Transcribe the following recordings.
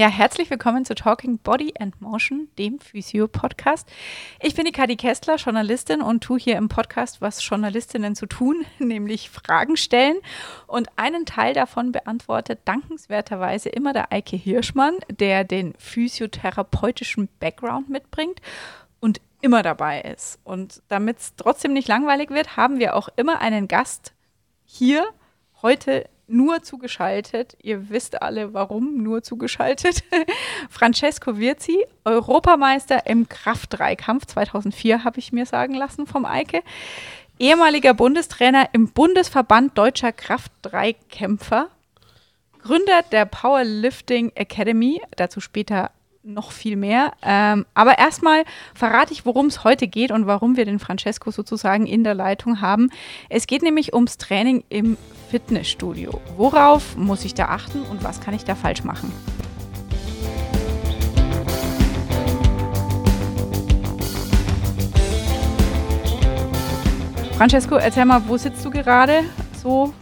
Ja, herzlich willkommen zu Talking Body and Motion, dem Physio-Podcast. Ich bin die Kadi Kessler, Journalistin und tue hier im Podcast, was Journalistinnen zu tun, nämlich Fragen stellen. Und einen Teil davon beantwortet dankenswerterweise immer der Eike Hirschmann, der den physiotherapeutischen Background mitbringt und immer dabei ist. Und damit es trotzdem nicht langweilig wird, haben wir auch immer einen Gast hier. Heute nur zugeschaltet. Ihr wisst alle, warum nur zugeschaltet. Francesco Virzi, Europameister im Kraft-Dreikampf 2004, habe ich mir sagen lassen vom Eike. Ehemaliger Bundestrainer im Bundesverband Deutscher Kraft-Dreikämpfer. Gründer der Powerlifting Academy, dazu später noch viel mehr. Ähm, aber erstmal verrate ich, worum es heute geht und warum wir den Francesco sozusagen in der Leitung haben. Es geht nämlich ums Training im Fitnessstudio. Worauf muss ich da achten und was kann ich da falsch machen? Francesco, erzähl mal, wo sitzt du gerade so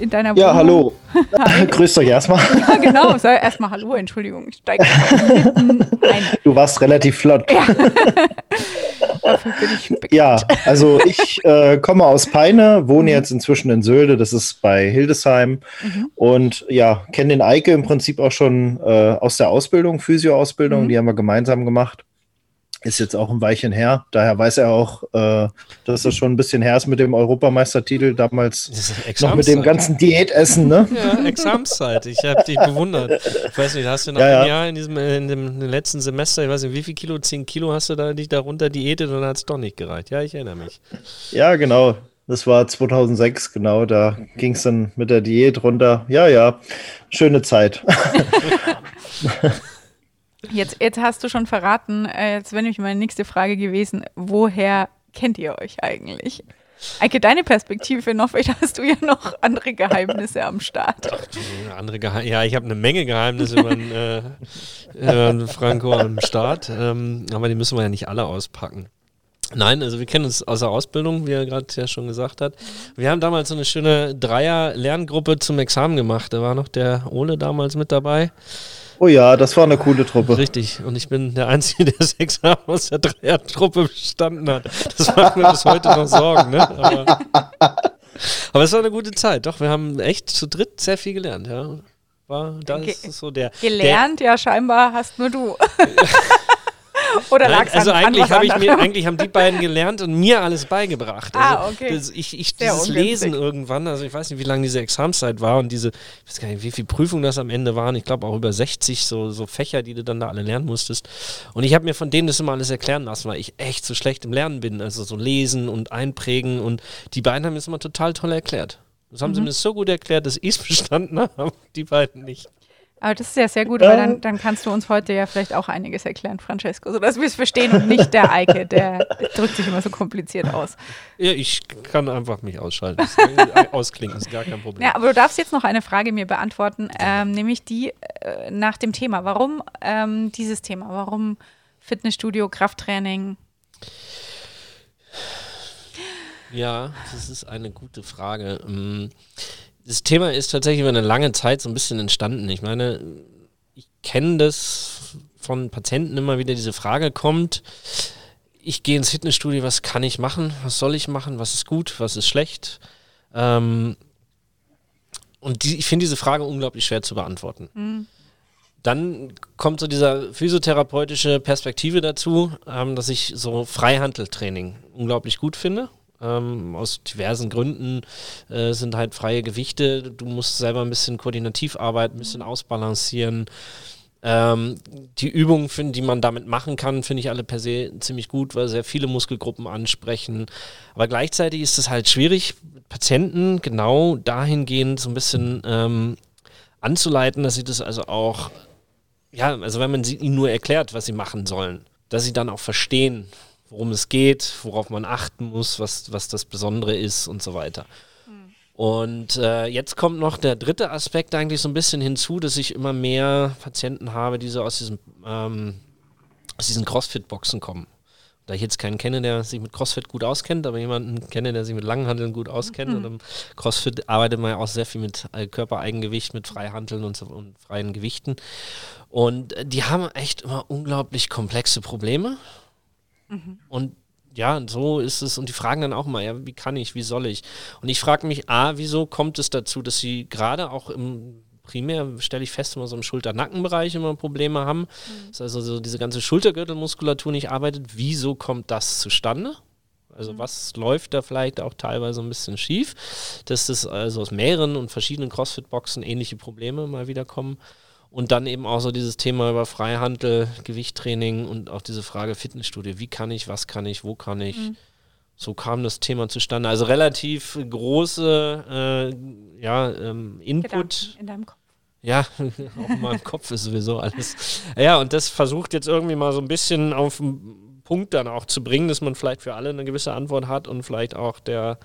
in deiner Wohnung? Ja, hallo. Grüßt euch erstmal. Ja, genau. Sag erstmal Hallo, Entschuldigung. Ich steige ein. Du warst relativ flott. Ja. Dafür bin ich bekannt. Ja, also ich äh, komme aus Peine, wohne mhm. jetzt inzwischen in Sölde, das ist bei Hildesheim. Mhm. Und ja, kenne den Eike im Prinzip auch schon äh, aus der Ausbildung, Physio-Ausbildung, mhm. die haben wir gemeinsam gemacht. Ist jetzt auch ein Weilchen her. Daher weiß er auch, äh, dass das schon ein bisschen her ist mit dem Europameistertitel damals. Noch mit dem ganzen Diätessen, ne? Ja, Examszeit. Ich habe dich bewundert. Ich weiß nicht, hast du nach ja, einem ja. Jahr in diesem in dem letzten Semester, ich weiß nicht, wie viel Kilo, 10 Kilo hast du da dich darunter diätet und hat es doch nicht gereicht. Ja, ich erinnere mich. Ja, genau. Das war 2006, genau. Da ging es dann mit der Diät runter. Ja, ja. Schöne Zeit. Jetzt, jetzt hast du schon verraten, äh, jetzt wäre nämlich meine nächste Frage gewesen, woher kennt ihr euch eigentlich? Eike, deine Perspektive noch, vielleicht hast du ja noch andere Geheimnisse am Start. Andere Geheim ja, ich habe eine Menge Geheimnisse über äh, Franco am Start, ähm, aber die müssen wir ja nicht alle auspacken. Nein, also wir kennen uns aus der Ausbildung, wie er gerade ja schon gesagt hat. Wir haben damals so eine schöne Dreier-Lerngruppe zum Examen gemacht. Da war noch der Ole damals mit dabei. Oh ja, das war eine coole Truppe. Richtig. Und ich bin der Einzige, der Examen aus der Dreier-Truppe bestanden hat. Das macht mir bis heute noch Sorgen. Ne? Aber, aber es war eine gute Zeit. Doch, wir haben echt zu dritt sehr viel gelernt. Ja. War, das Ge ist so der. Gelernt, der, ja, scheinbar hast nur du. Oder es Also eigentlich, hab ich mir, eigentlich haben die beiden gelernt und mir alles beigebracht. Also ah, okay. Das, ich, ich dieses Lesen irgendwann, also ich weiß nicht, wie lange diese Examszeit war und diese, ich weiß gar nicht, wie viele Prüfungen das am Ende waren. Ich glaube auch über 60 so, so Fächer, die du dann da alle lernen musstest. Und ich habe mir von denen das immer alles erklären lassen, weil ich echt so schlecht im Lernen bin. Also so lesen und einprägen und die beiden haben es immer total toll erklärt. Das haben mhm. sie mir so gut erklärt, dass ich es verstanden habe, die beiden nicht. Aber das ist ja sehr gut, weil dann, dann kannst du uns heute ja vielleicht auch einiges erklären, Francesco, sodass wir es verstehen und nicht der Eike, der drückt sich immer so kompliziert aus. Ja, ich kann einfach mich ausschalten. Ausklingen ist gar kein Problem. Ja, aber du darfst jetzt noch eine Frage mir beantworten, ähm, nämlich die äh, nach dem Thema. Warum ähm, dieses Thema? Warum Fitnessstudio, Krafttraining? Ja, das ist eine gute Frage. Das Thema ist tatsächlich über eine lange Zeit so ein bisschen entstanden. Ich meine, ich kenne das von Patienten immer wieder, diese Frage kommt, ich gehe ins Fitnessstudio, was kann ich machen, was soll ich machen, was ist gut, was ist schlecht. Ähm, und die, ich finde diese Frage unglaublich schwer zu beantworten. Mhm. Dann kommt so dieser physiotherapeutische Perspektive dazu, ähm, dass ich so Freihandeltraining unglaublich gut finde ähm, aus diversen Gründen äh, sind halt freie Gewichte. Du musst selber ein bisschen koordinativ arbeiten, ein bisschen ausbalancieren. Ähm, die Übungen, find, die man damit machen kann, finde ich alle per se ziemlich gut, weil sehr viele Muskelgruppen ansprechen. Aber gleichzeitig ist es halt schwierig, Patienten genau dahingehend so ein bisschen ähm, anzuleiten, dass sie das also auch, ja, also wenn man sie ihnen nur erklärt, was sie machen sollen, dass sie dann auch verstehen, worum es geht, worauf man achten muss, was, was das Besondere ist und so weiter. Mhm. Und äh, jetzt kommt noch der dritte Aspekt eigentlich so ein bisschen hinzu, dass ich immer mehr Patienten habe, die so aus diesem ähm, aus diesen Crossfit-Boxen kommen. da ich jetzt keinen kenne, der sich mit CrossFit gut auskennt, aber jemanden kenne, der sich mit Langhandeln gut auskennt. Mhm. Und im CrossFit arbeitet man ja auch sehr viel mit äh, Körpereigengewicht, mit Freihandeln und, so, und freien Gewichten. Und äh, die haben echt immer unglaublich komplexe Probleme. Mhm. Und ja, so ist es. Und die fragen dann auch mal, ja, wie kann ich, wie soll ich? Und ich frage mich, A, wieso kommt es dazu, dass sie gerade auch im primär stelle ich fest, immer so im Schulter-Nackenbereich immer Probleme haben. Mhm. Dass also so diese ganze Schultergürtelmuskulatur nicht arbeitet. Wieso kommt das zustande? Also mhm. was läuft da vielleicht auch teilweise ein bisschen schief, dass das also aus mehreren und verschiedenen CrossFit-Boxen ähnliche Probleme mal wieder kommen. Und dann eben auch so dieses Thema über Freihandel, Gewichttraining und auch diese Frage Fitnessstudio. Wie kann ich, was kann ich, wo kann ich? Mhm. So kam das Thema zustande. Also relativ große äh, ja, ähm, Input. In deinem Kopf. Ja, auch in meinem Kopf ist sowieso alles. Ja, und das versucht jetzt irgendwie mal so ein bisschen auf den Punkt dann auch zu bringen, dass man vielleicht für alle eine gewisse Antwort hat und vielleicht auch der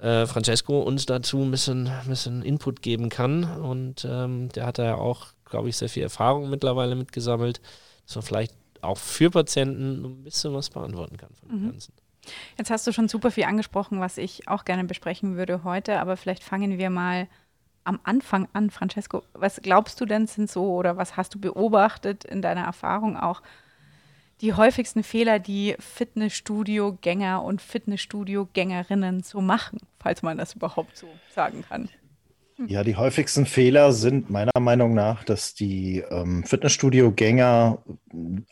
äh, Francesco uns dazu ein bisschen, ein bisschen Input geben kann. Und ähm, der hat da ja auch, glaube ich, sehr viel Erfahrung mittlerweile mitgesammelt, dass man vielleicht auch für Patienten ein bisschen was beantworten kann von dem mhm. Ganzen. Jetzt hast du schon super viel angesprochen, was ich auch gerne besprechen würde heute, aber vielleicht fangen wir mal am Anfang an, Francesco. Was glaubst du denn sind so oder was hast du beobachtet in deiner Erfahrung auch die häufigsten Fehler, die Fitnessstudio-Gänger und Fitnessstudio-Gängerinnen so machen, falls man das überhaupt so sagen kann? Ja, die häufigsten Fehler sind meiner Meinung nach, dass die ähm, Fitnessstudio-Gänger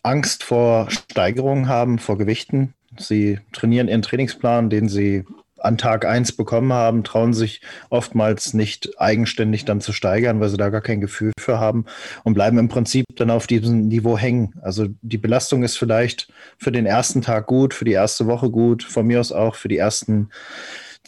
Angst vor Steigerungen haben, vor Gewichten. Sie trainieren ihren Trainingsplan, den sie an Tag 1 bekommen haben, trauen sich oftmals nicht eigenständig dann zu steigern, weil sie da gar kein Gefühl für haben und bleiben im Prinzip dann auf diesem Niveau hängen. Also die Belastung ist vielleicht für den ersten Tag gut, für die erste Woche gut, von mir aus auch für die ersten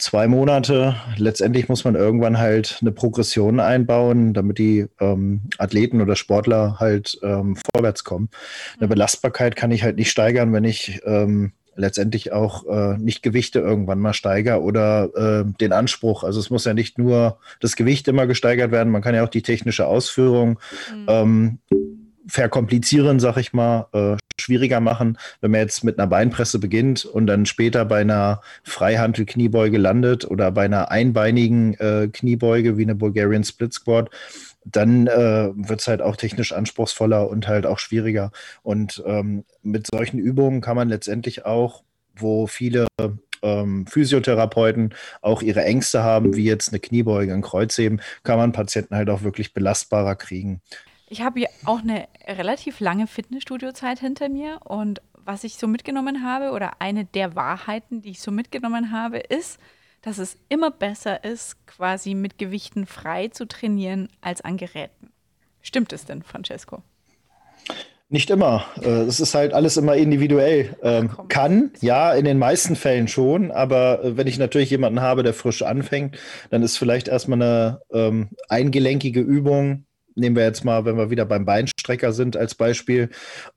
zwei Monate. Letztendlich muss man irgendwann halt eine Progression einbauen, damit die ähm, Athleten oder Sportler halt ähm, vorwärts kommen. Eine mhm. Belastbarkeit kann ich halt nicht steigern, wenn ich ähm, letztendlich auch äh, nicht Gewichte irgendwann mal steigere oder äh, den Anspruch. Also es muss ja nicht nur das Gewicht immer gesteigert werden, man kann ja auch die technische Ausführung mhm. Verkomplizieren, sag ich mal, äh, schwieriger machen. Wenn man jetzt mit einer Beinpresse beginnt und dann später bei einer Freihantel-Kniebeuge landet oder bei einer einbeinigen äh, Kniebeuge wie eine Bulgarian Split Squat, dann äh, wird es halt auch technisch anspruchsvoller und halt auch schwieriger. Und ähm, mit solchen Übungen kann man letztendlich auch, wo viele ähm, Physiotherapeuten auch ihre Ängste haben, wie jetzt eine Kniebeuge, ein Kreuzheben, kann man Patienten halt auch wirklich belastbarer kriegen. Ich habe ja auch eine relativ lange Fitnessstudio-Zeit hinter mir und was ich so mitgenommen habe oder eine der Wahrheiten, die ich so mitgenommen habe, ist, dass es immer besser ist, quasi mit Gewichten frei zu trainieren als an Geräten. Stimmt es denn, Francesco? Nicht immer. Äh, es ist halt alles immer individuell. Ähm, kann, ja, in den meisten Fällen schon, aber äh, wenn ich natürlich jemanden habe, der frisch anfängt, dann ist vielleicht erstmal eine ähm, eingelenkige Übung. Nehmen wir jetzt mal, wenn wir wieder beim Beinstrecker sind als Beispiel,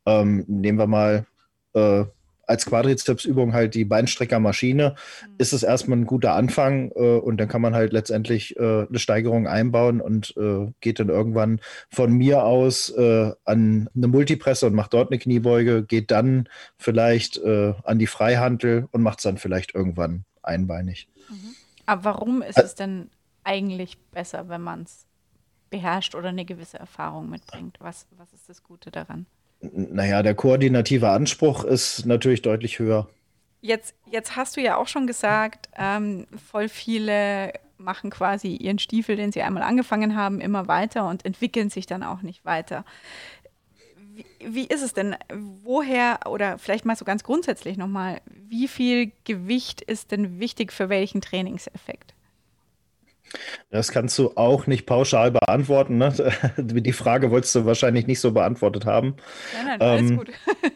ähm, nehmen wir mal äh, als Quadrizepsübung halt die Beinstreckermaschine, mhm. ist es erstmal ein guter Anfang äh, und dann kann man halt letztendlich äh, eine Steigerung einbauen und äh, geht dann irgendwann von mir aus äh, an eine Multipresse und macht dort eine Kniebeuge, geht dann vielleicht äh, an die Freihantel und macht es dann vielleicht irgendwann einbeinig. Mhm. Aber warum ist es denn eigentlich besser, wenn man es beherrscht oder eine gewisse Erfahrung mitbringt? Was, was ist das Gute daran? Naja, der koordinative Anspruch ist natürlich deutlich höher. Jetzt, jetzt hast du ja auch schon gesagt, ähm, voll viele machen quasi ihren Stiefel, den sie einmal angefangen haben, immer weiter und entwickeln sich dann auch nicht weiter. Wie, wie ist es denn? Woher oder vielleicht mal so ganz grundsätzlich nochmal, wie viel Gewicht ist denn wichtig für welchen Trainingseffekt? Das kannst du auch nicht pauschal beantworten. Ne? Die Frage wolltest du wahrscheinlich nicht so beantwortet haben. Nein, nein, alles ähm, gut.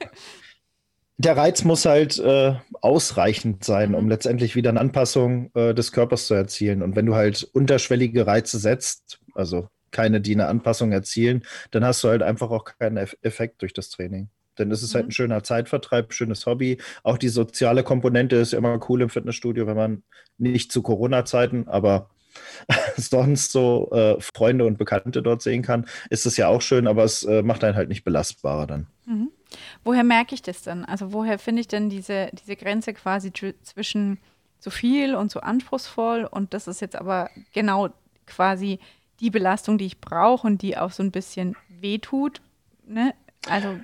der Reiz muss halt äh, ausreichend sein, mhm. um letztendlich wieder eine Anpassung äh, des Körpers zu erzielen. Und wenn du halt unterschwellige Reize setzt, also keine, die eine Anpassung erzielen, dann hast du halt einfach auch keinen Effekt durch das Training. Denn es ist halt mhm. halt ein schöner Zeitvertreib, schönes Hobby. Auch die soziale Komponente ist immer cool im Fitnessstudio, wenn man nicht zu Corona-Zeiten, aber sonst so äh, Freunde und Bekannte dort sehen kann, ist es ja auch schön, aber es äh, macht einen halt nicht belastbarer dann. Mhm. Woher merke ich das denn? Also woher finde ich denn diese, diese Grenze quasi zwischen zu viel und zu anspruchsvoll und das ist jetzt aber genau quasi die Belastung, die ich brauche und die auch so ein bisschen wehtut. Ne? Also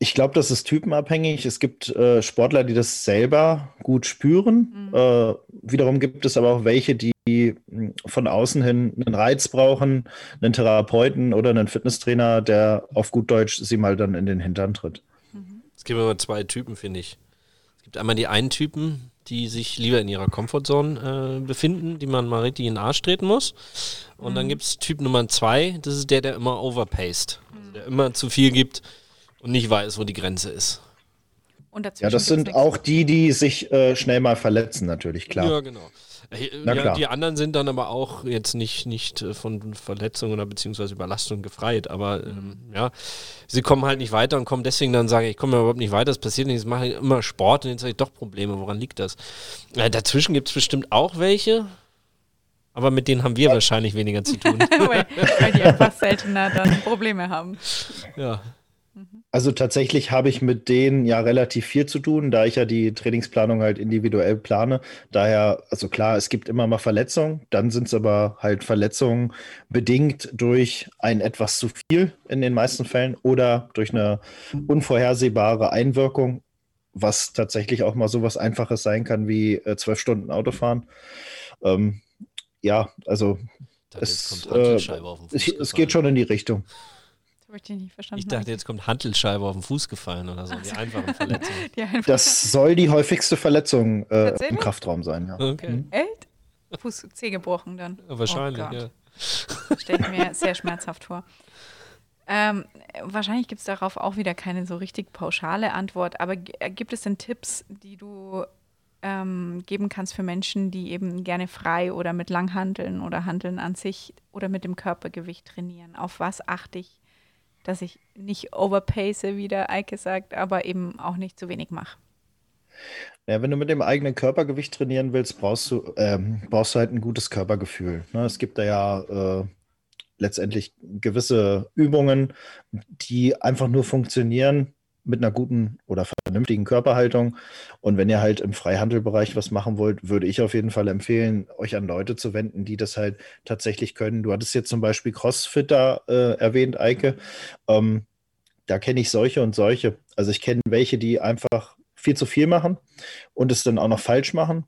ich glaube, das ist typenabhängig. Es gibt äh, Sportler, die das selber gut spüren. Mhm. Äh, wiederum gibt es aber auch welche, die von außen hin einen Reiz brauchen, einen Therapeuten oder einen Fitnesstrainer, der auf gut Deutsch sie mal dann in den Hintern tritt. Mhm. Es gibt immer zwei Typen, finde ich. Es gibt einmal die einen Typen, die sich lieber in ihrer Comfortzone äh, befinden, die man mal richtig in den Arsch treten muss. Und mhm. dann gibt es Typ Nummer zwei, das ist der, der immer overpaced, also der immer zu viel gibt und nicht weiß, wo die Grenze ist. ja, das sind auch die, die sich äh, schnell mal verletzen, natürlich, klar. Ja, genau. Äh, Na ja, klar. Die anderen sind dann aber auch jetzt nicht, nicht äh, von Verletzungen oder beziehungsweise Überlastung gefreit. Aber ähm, ja, sie kommen halt nicht weiter und kommen deswegen dann sagen, ich komme überhaupt nicht weiter, es passiert nichts, ich mache immer Sport und jetzt habe ich doch Probleme. Woran liegt das? Äh, dazwischen gibt es bestimmt auch welche. Aber mit denen haben wir wahrscheinlich weniger zu tun. weil, weil die einfach seltener dann Probleme haben. Ja. Also tatsächlich habe ich mit denen ja relativ viel zu tun, da ich ja die Trainingsplanung halt individuell plane. Daher, also klar, es gibt immer mal Verletzungen, dann sind es aber halt Verletzungen bedingt durch ein etwas zu viel in den meisten Fällen oder durch eine unvorhersehbare Einwirkung, was tatsächlich auch mal so was Einfaches sein kann wie äh, zwölf Stunden Autofahren. Ähm, ja, also es, äh, es geht schon in die Richtung habe ich nicht verstanden. Ich dachte, jetzt kommt Hantelscheibe auf den Fuß gefallen oder so, die einfachen Verletzungen. die einfachen. Das soll die häufigste Verletzung äh, im Kraftraum sein, ja. Okay. Mhm. Echt? Fuß C gebrochen dann. Ja, wahrscheinlich, oh ja. Stelle ich mir sehr schmerzhaft vor. Ähm, wahrscheinlich gibt es darauf auch wieder keine so richtig pauschale Antwort, aber äh, gibt es denn Tipps, die du ähm, geben kannst für Menschen, die eben gerne frei oder mit Langhanteln oder Handeln an sich oder mit dem Körpergewicht trainieren? Auf was achte ich dass ich nicht overpace, wie der Eike sagt, aber eben auch nicht zu wenig mache. Ja, wenn du mit dem eigenen Körpergewicht trainieren willst, brauchst du, ähm, brauchst du halt ein gutes Körpergefühl. Ne? Es gibt da ja äh, letztendlich gewisse Übungen, die einfach nur funktionieren, mit einer guten oder vernünftigen Körperhaltung. Und wenn ihr halt im Freihandelbereich was machen wollt, würde ich auf jeden Fall empfehlen, euch an Leute zu wenden, die das halt tatsächlich können. Du hattest jetzt zum Beispiel Crossfitter äh, erwähnt, Eike. Ähm, da kenne ich solche und solche. Also ich kenne welche, die einfach viel zu viel machen und es dann auch noch falsch machen.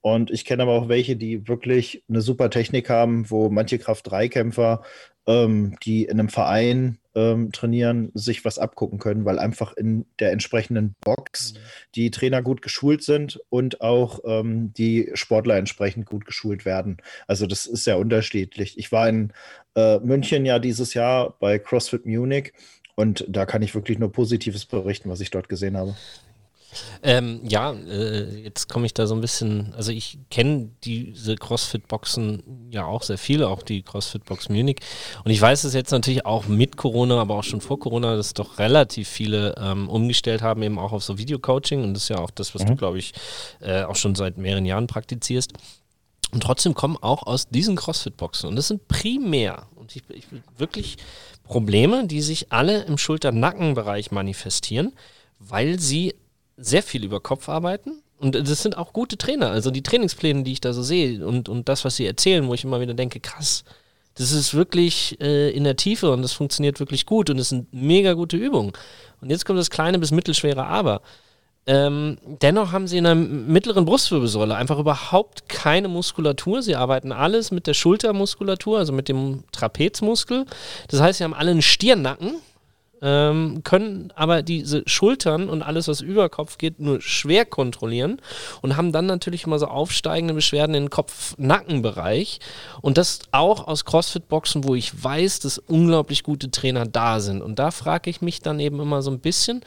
Und ich kenne aber auch welche, die wirklich eine super Technik haben, wo manche Kraft-3-Kämpfer, ähm, die in einem Verein ähm, trainieren, sich was abgucken können, weil einfach in der entsprechenden Box mhm. die Trainer gut geschult sind und auch ähm, die Sportler entsprechend gut geschult werden. Also das ist sehr unterschiedlich. Ich war in äh, München ja dieses Jahr bei CrossFit Munich und da kann ich wirklich nur Positives berichten, was ich dort gesehen habe. Ähm, ja, äh, jetzt komme ich da so ein bisschen, also ich kenne diese CrossFit-Boxen ja auch sehr viele, auch die CrossFit-Box Munich. Und ich weiß es jetzt natürlich auch mit Corona, aber auch schon vor Corona, dass doch relativ viele ähm, umgestellt haben, eben auch auf so Videocoaching. Und das ist ja auch das, was mhm. du, glaube ich, äh, auch schon seit mehreren Jahren praktizierst. Und trotzdem kommen auch aus diesen CrossFit-Boxen. Und das sind primär, und ich, ich wirklich Probleme, die sich alle im Schulter-Nacken-Bereich manifestieren, weil sie sehr viel über Kopf arbeiten. Und das sind auch gute Trainer. Also die Trainingspläne, die ich da so sehe und, und das, was sie erzählen, wo ich immer wieder denke, krass, das ist wirklich äh, in der Tiefe und das funktioniert wirklich gut und es sind mega gute Übungen. Und jetzt kommt das kleine bis mittelschwere Aber. Ähm, dennoch haben sie in der mittleren Brustwirbelsäule einfach überhaupt keine Muskulatur. Sie arbeiten alles mit der Schultermuskulatur, also mit dem Trapezmuskel. Das heißt, sie haben alle einen Stirnnacken, ähm, können aber diese Schultern und alles, was über Kopf geht, nur schwer kontrollieren und haben dann natürlich immer so aufsteigende Beschwerden im Kopf-Nackenbereich. Und das auch aus CrossFit-Boxen, wo ich weiß, dass unglaublich gute Trainer da sind. Und da frage ich mich dann eben immer so ein bisschen,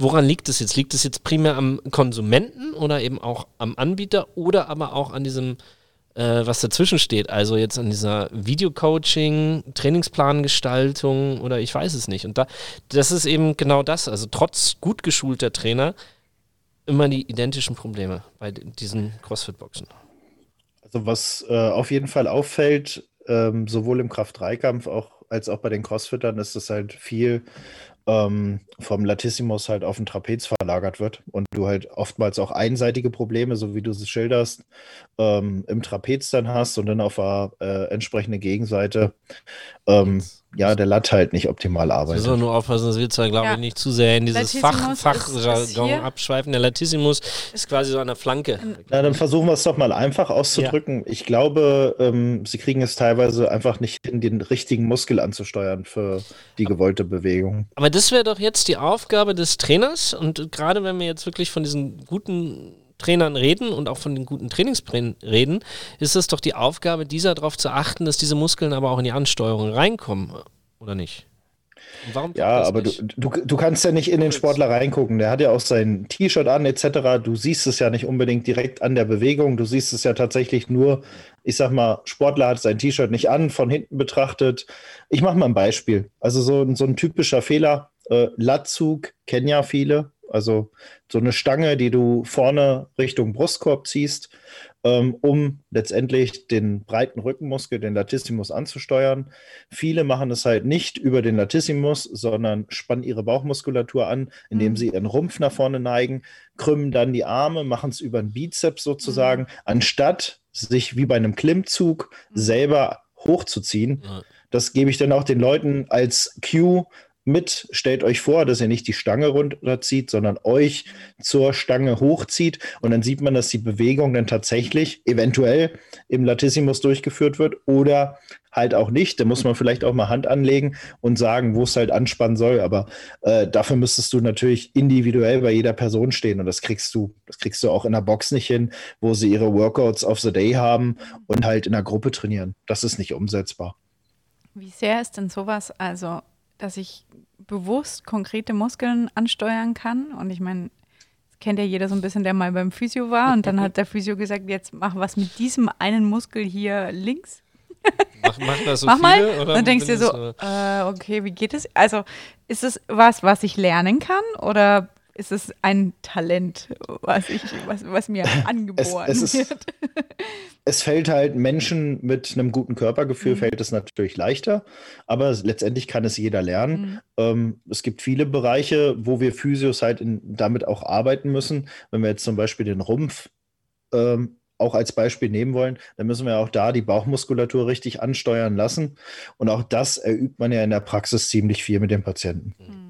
Woran liegt es jetzt? Liegt es jetzt primär am Konsumenten oder eben auch am Anbieter oder aber auch an diesem äh, was dazwischen steht. Also jetzt an dieser Videocoaching, Trainingsplangestaltung oder ich weiß es nicht. Und da, das ist eben genau das. Also trotz gut geschulter Trainer immer die identischen Probleme bei diesen CrossFit-Boxen. Also was äh, auf jeden Fall auffällt, ähm, sowohl im Kraft-3-Kampf auch als auch bei den Crossfittern ist es halt viel ähm, vom Latissimus halt auf den Trapez verlagert wird und du halt oftmals auch einseitige Probleme, so wie du es schilderst, ähm, im Trapez dann hast und dann auf der äh, entsprechenden Gegenseite ähm, ja, der Lat halt nicht optimal arbeitet. Wir nur aufpassen, dass wir zwar, glaube ja. ich, nicht zu sehr in dieses Fach, Fachjargon abschweifen. Der Latissimus ist quasi so an der Flanke. Na, dann versuchen wir es doch mal einfach auszudrücken. Ja. Ich glaube, ähm, sie kriegen es teilweise einfach nicht hin, den richtigen Muskel anzusteuern für die gewollte Bewegung. Aber das wäre doch jetzt die Aufgabe des Trainers und gerade wenn wir jetzt wirklich von diesen guten Trainern reden und auch von den guten Trainingsplänen reden, ist es doch die Aufgabe dieser darauf zu achten, dass diese Muskeln aber auch in die Ansteuerung reinkommen, oder nicht? Warum ja, aber du, du, du kannst ja nicht in den Sportler reingucken. Der hat ja auch sein T-Shirt an, etc. Du siehst es ja nicht unbedingt direkt an der Bewegung. Du siehst es ja tatsächlich nur, ich sag mal, Sportler hat sein T-Shirt nicht an, von hinten betrachtet. Ich mache mal ein Beispiel. Also so, so ein typischer Fehler. Äh, Latzug kennen ja viele. Also so eine Stange, die du vorne Richtung Brustkorb ziehst, ähm, um letztendlich den breiten Rückenmuskel, den Latissimus anzusteuern. Viele machen es halt nicht über den Latissimus, sondern spannen ihre Bauchmuskulatur an, indem mhm. sie ihren Rumpf nach vorne neigen, krümmen dann die Arme, machen es über den Bizeps sozusagen, mhm. anstatt sich wie bei einem Klimmzug mhm. selber hochzuziehen. Das gebe ich dann auch den Leuten als Cue, mit, stellt euch vor, dass ihr nicht die Stange runterzieht, sondern euch zur Stange hochzieht und dann sieht man, dass die Bewegung dann tatsächlich eventuell im Latissimus durchgeführt wird oder halt auch nicht. Da muss man vielleicht auch mal Hand anlegen und sagen, wo es halt anspannen soll. Aber äh, dafür müsstest du natürlich individuell bei jeder Person stehen und das kriegst du, das kriegst du auch in der Box nicht hin, wo sie ihre Workouts of the Day haben und halt in der Gruppe trainieren. Das ist nicht umsetzbar. Wie sehr ist denn sowas also dass ich bewusst konkrete Muskeln ansteuern kann. Und ich meine, kennt ja jeder so ein bisschen, der mal beim Physio war. Und dann hat der Physio gesagt, jetzt mach was mit diesem einen Muskel hier links. Mach, mach das so mach viele, mal. Oder dann denkst du dir so, äh, okay, wie geht es? Also ist es was, was ich lernen kann? Oder ist es ein Talent, was, ich, was, was mir angeboren es, es wird. Ist, es fällt halt Menschen mit einem guten Körpergefühl, mhm. fällt es natürlich leichter, aber letztendlich kann es jeder lernen. Mhm. Ähm, es gibt viele Bereiche, wo wir Physios halt in, damit auch arbeiten müssen. Wenn wir jetzt zum Beispiel den Rumpf ähm, auch als Beispiel nehmen wollen, dann müssen wir auch da die Bauchmuskulatur richtig ansteuern lassen. Und auch das erübt man ja in der Praxis ziemlich viel mit den Patienten. Mhm.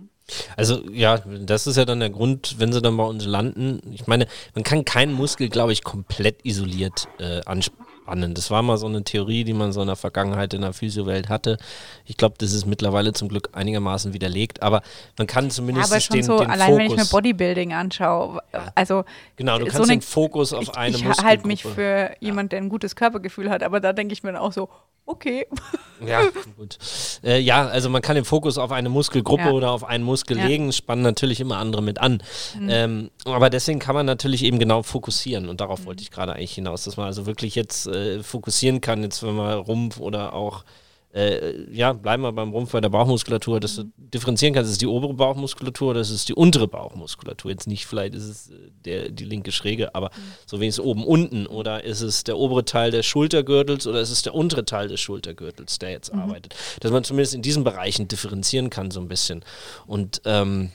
Also ja, das ist ja dann der Grund, wenn sie dann bei uns landen. Ich meine, man kann keinen Muskel, glaube ich, komplett isoliert äh, anspannen. Das war mal so eine Theorie, die man so in der Vergangenheit in der Physiowelt hatte. Ich glaube, das ist mittlerweile zum Glück einigermaßen widerlegt, aber man kann zumindest ja, aber schon den, so, den allein Fokus, wenn ich mir Bodybuilding anschaue, also genau, du kannst so eine, den Fokus auf ich, eine Ich halte mich für jemand, der ein gutes Körpergefühl hat, aber da denke ich mir dann auch so, okay. Ja, gut. Äh, ja, also man kann den Fokus auf eine Muskelgruppe ja. oder auf einen Muskel ja. legen, spannen natürlich immer andere mit an. Mhm. Ähm, aber deswegen kann man natürlich eben genau fokussieren und darauf mhm. wollte ich gerade eigentlich hinaus, dass man also wirklich jetzt äh, fokussieren kann, jetzt wenn man Rumpf oder auch äh, ja, bleiben wir beim Rumpf bei der Bauchmuskulatur, dass du differenzieren kannst, ist es die obere Bauchmuskulatur oder ist es die untere Bauchmuskulatur. Jetzt nicht, vielleicht ist es äh, der, die linke Schräge, aber mhm. so wenigstens oben, unten. Oder ist es der obere Teil des Schultergürtels oder ist es der untere Teil des Schultergürtels, der jetzt mhm. arbeitet. Dass man zumindest in diesen Bereichen differenzieren kann, so ein bisschen. Und ähm,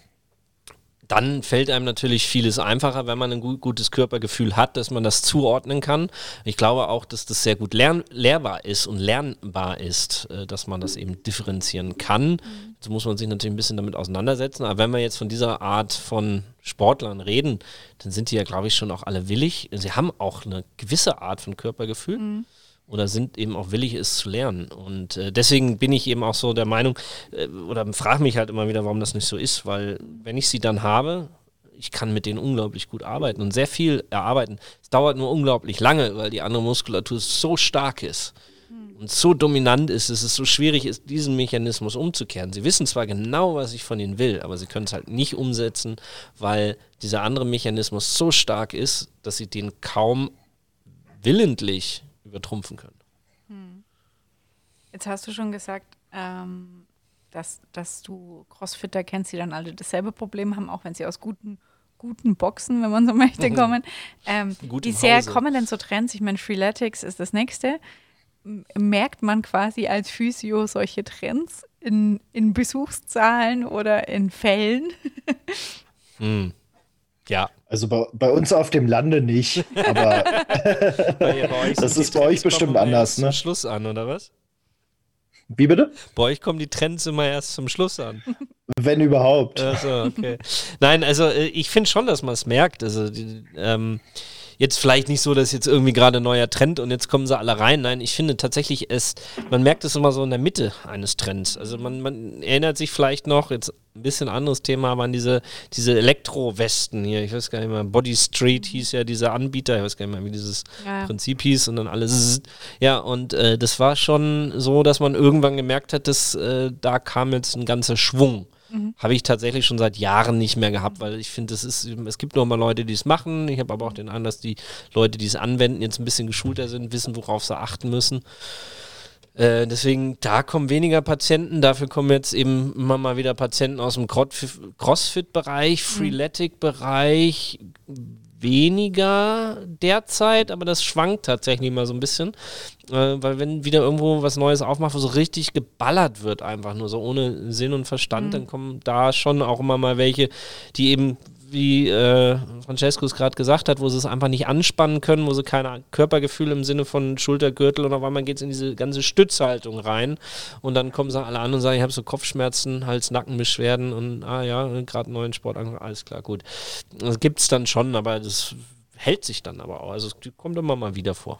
dann fällt einem natürlich vieles einfacher, wenn man ein gut, gutes Körpergefühl hat, dass man das zuordnen kann. Ich glaube auch, dass das sehr gut lern lehrbar ist und lernbar ist, äh, dass man das eben differenzieren kann. So muss man sich natürlich ein bisschen damit auseinandersetzen. Aber wenn wir jetzt von dieser Art von Sportlern reden, dann sind die ja, glaube ich, schon auch alle willig. Sie haben auch eine gewisse Art von Körpergefühl. Mhm oder sind eben auch willig, es zu lernen. Und äh, deswegen bin ich eben auch so der Meinung, äh, oder frage mich halt immer wieder, warum das nicht so ist, weil wenn ich sie dann habe, ich kann mit denen unglaublich gut arbeiten und sehr viel erarbeiten. Es dauert nur unglaublich lange, weil die andere Muskulatur so stark ist hm. und so dominant ist, dass es so schwierig ist, diesen Mechanismus umzukehren. Sie wissen zwar genau, was ich von ihnen will, aber sie können es halt nicht umsetzen, weil dieser andere Mechanismus so stark ist, dass sie den kaum willentlich übertrumpfen können. Hm. Jetzt hast du schon gesagt, ähm, dass, dass du Crossfitter kennst, die dann alle dasselbe Problem haben, auch wenn sie aus guten, guten Boxen, wenn man so möchte, kommen. Ähm, wie sehr Hause. kommen denn so Trends? Ich meine, Freeletics ist das nächste. Merkt man quasi als Physio solche Trends? in, in Besuchszahlen oder in Fällen? hm. Ja. Also bei, bei, uns auf dem Lande nicht, aber das ist bei euch bestimmt anders, ne? Zum Schluss an, oder was? Wie bitte? Bei euch kommen die Trends immer erst zum Schluss an. Wenn überhaupt. Also, okay. Nein, also äh, ich finde schon, dass man es merkt. Also ähm, jetzt vielleicht nicht so, dass jetzt irgendwie gerade ein neuer Trend und jetzt kommen sie alle rein. Nein, ich finde tatsächlich es, man merkt es immer so in der Mitte eines Trends. Also man, man erinnert sich vielleicht noch, jetzt ein bisschen anderes Thema, aber an diese, diese Elektro-Westen hier. Ich weiß gar nicht mehr, Body Street hieß ja dieser Anbieter, ich weiß gar nicht mehr, wie dieses ja. Prinzip hieß und dann alles. Ja, und äh, das war schon so, dass man irgendwann gemerkt hat, dass äh, da kam jetzt ein ganzer Schwung. Mhm. Habe ich tatsächlich schon seit Jahren nicht mehr gehabt, weil ich finde, es ist, es gibt noch mal Leute, die es machen. Ich habe aber auch den Eindruck, dass die Leute, die es anwenden, jetzt ein bisschen geschulter sind, wissen, worauf sie achten müssen. Äh, deswegen, da kommen weniger Patienten, dafür kommen jetzt eben immer mal wieder Patienten aus dem Crossfit-Bereich, mhm. Freeletic-Bereich, weniger derzeit, aber das schwankt tatsächlich mal so ein bisschen. Äh, weil wenn wieder irgendwo was Neues aufmacht, wo so richtig geballert wird, einfach nur so ohne Sinn und Verstand, mhm. dann kommen da schon auch immer mal welche, die eben wie äh, Francesco es gerade gesagt hat, wo sie es einfach nicht anspannen können, wo sie keine Körpergefühl im Sinne von Schultergürtel und auf einmal geht es in diese ganze Stützhaltung rein und dann kommen sie alle an und sagen, ich habe so Kopfschmerzen, Hals-Nackenbeschwerden und ah ja, gerade neuen Sport, alles klar, gut. Das gibt es dann schon, aber das hält sich dann aber auch. Also es kommt immer mal wieder vor.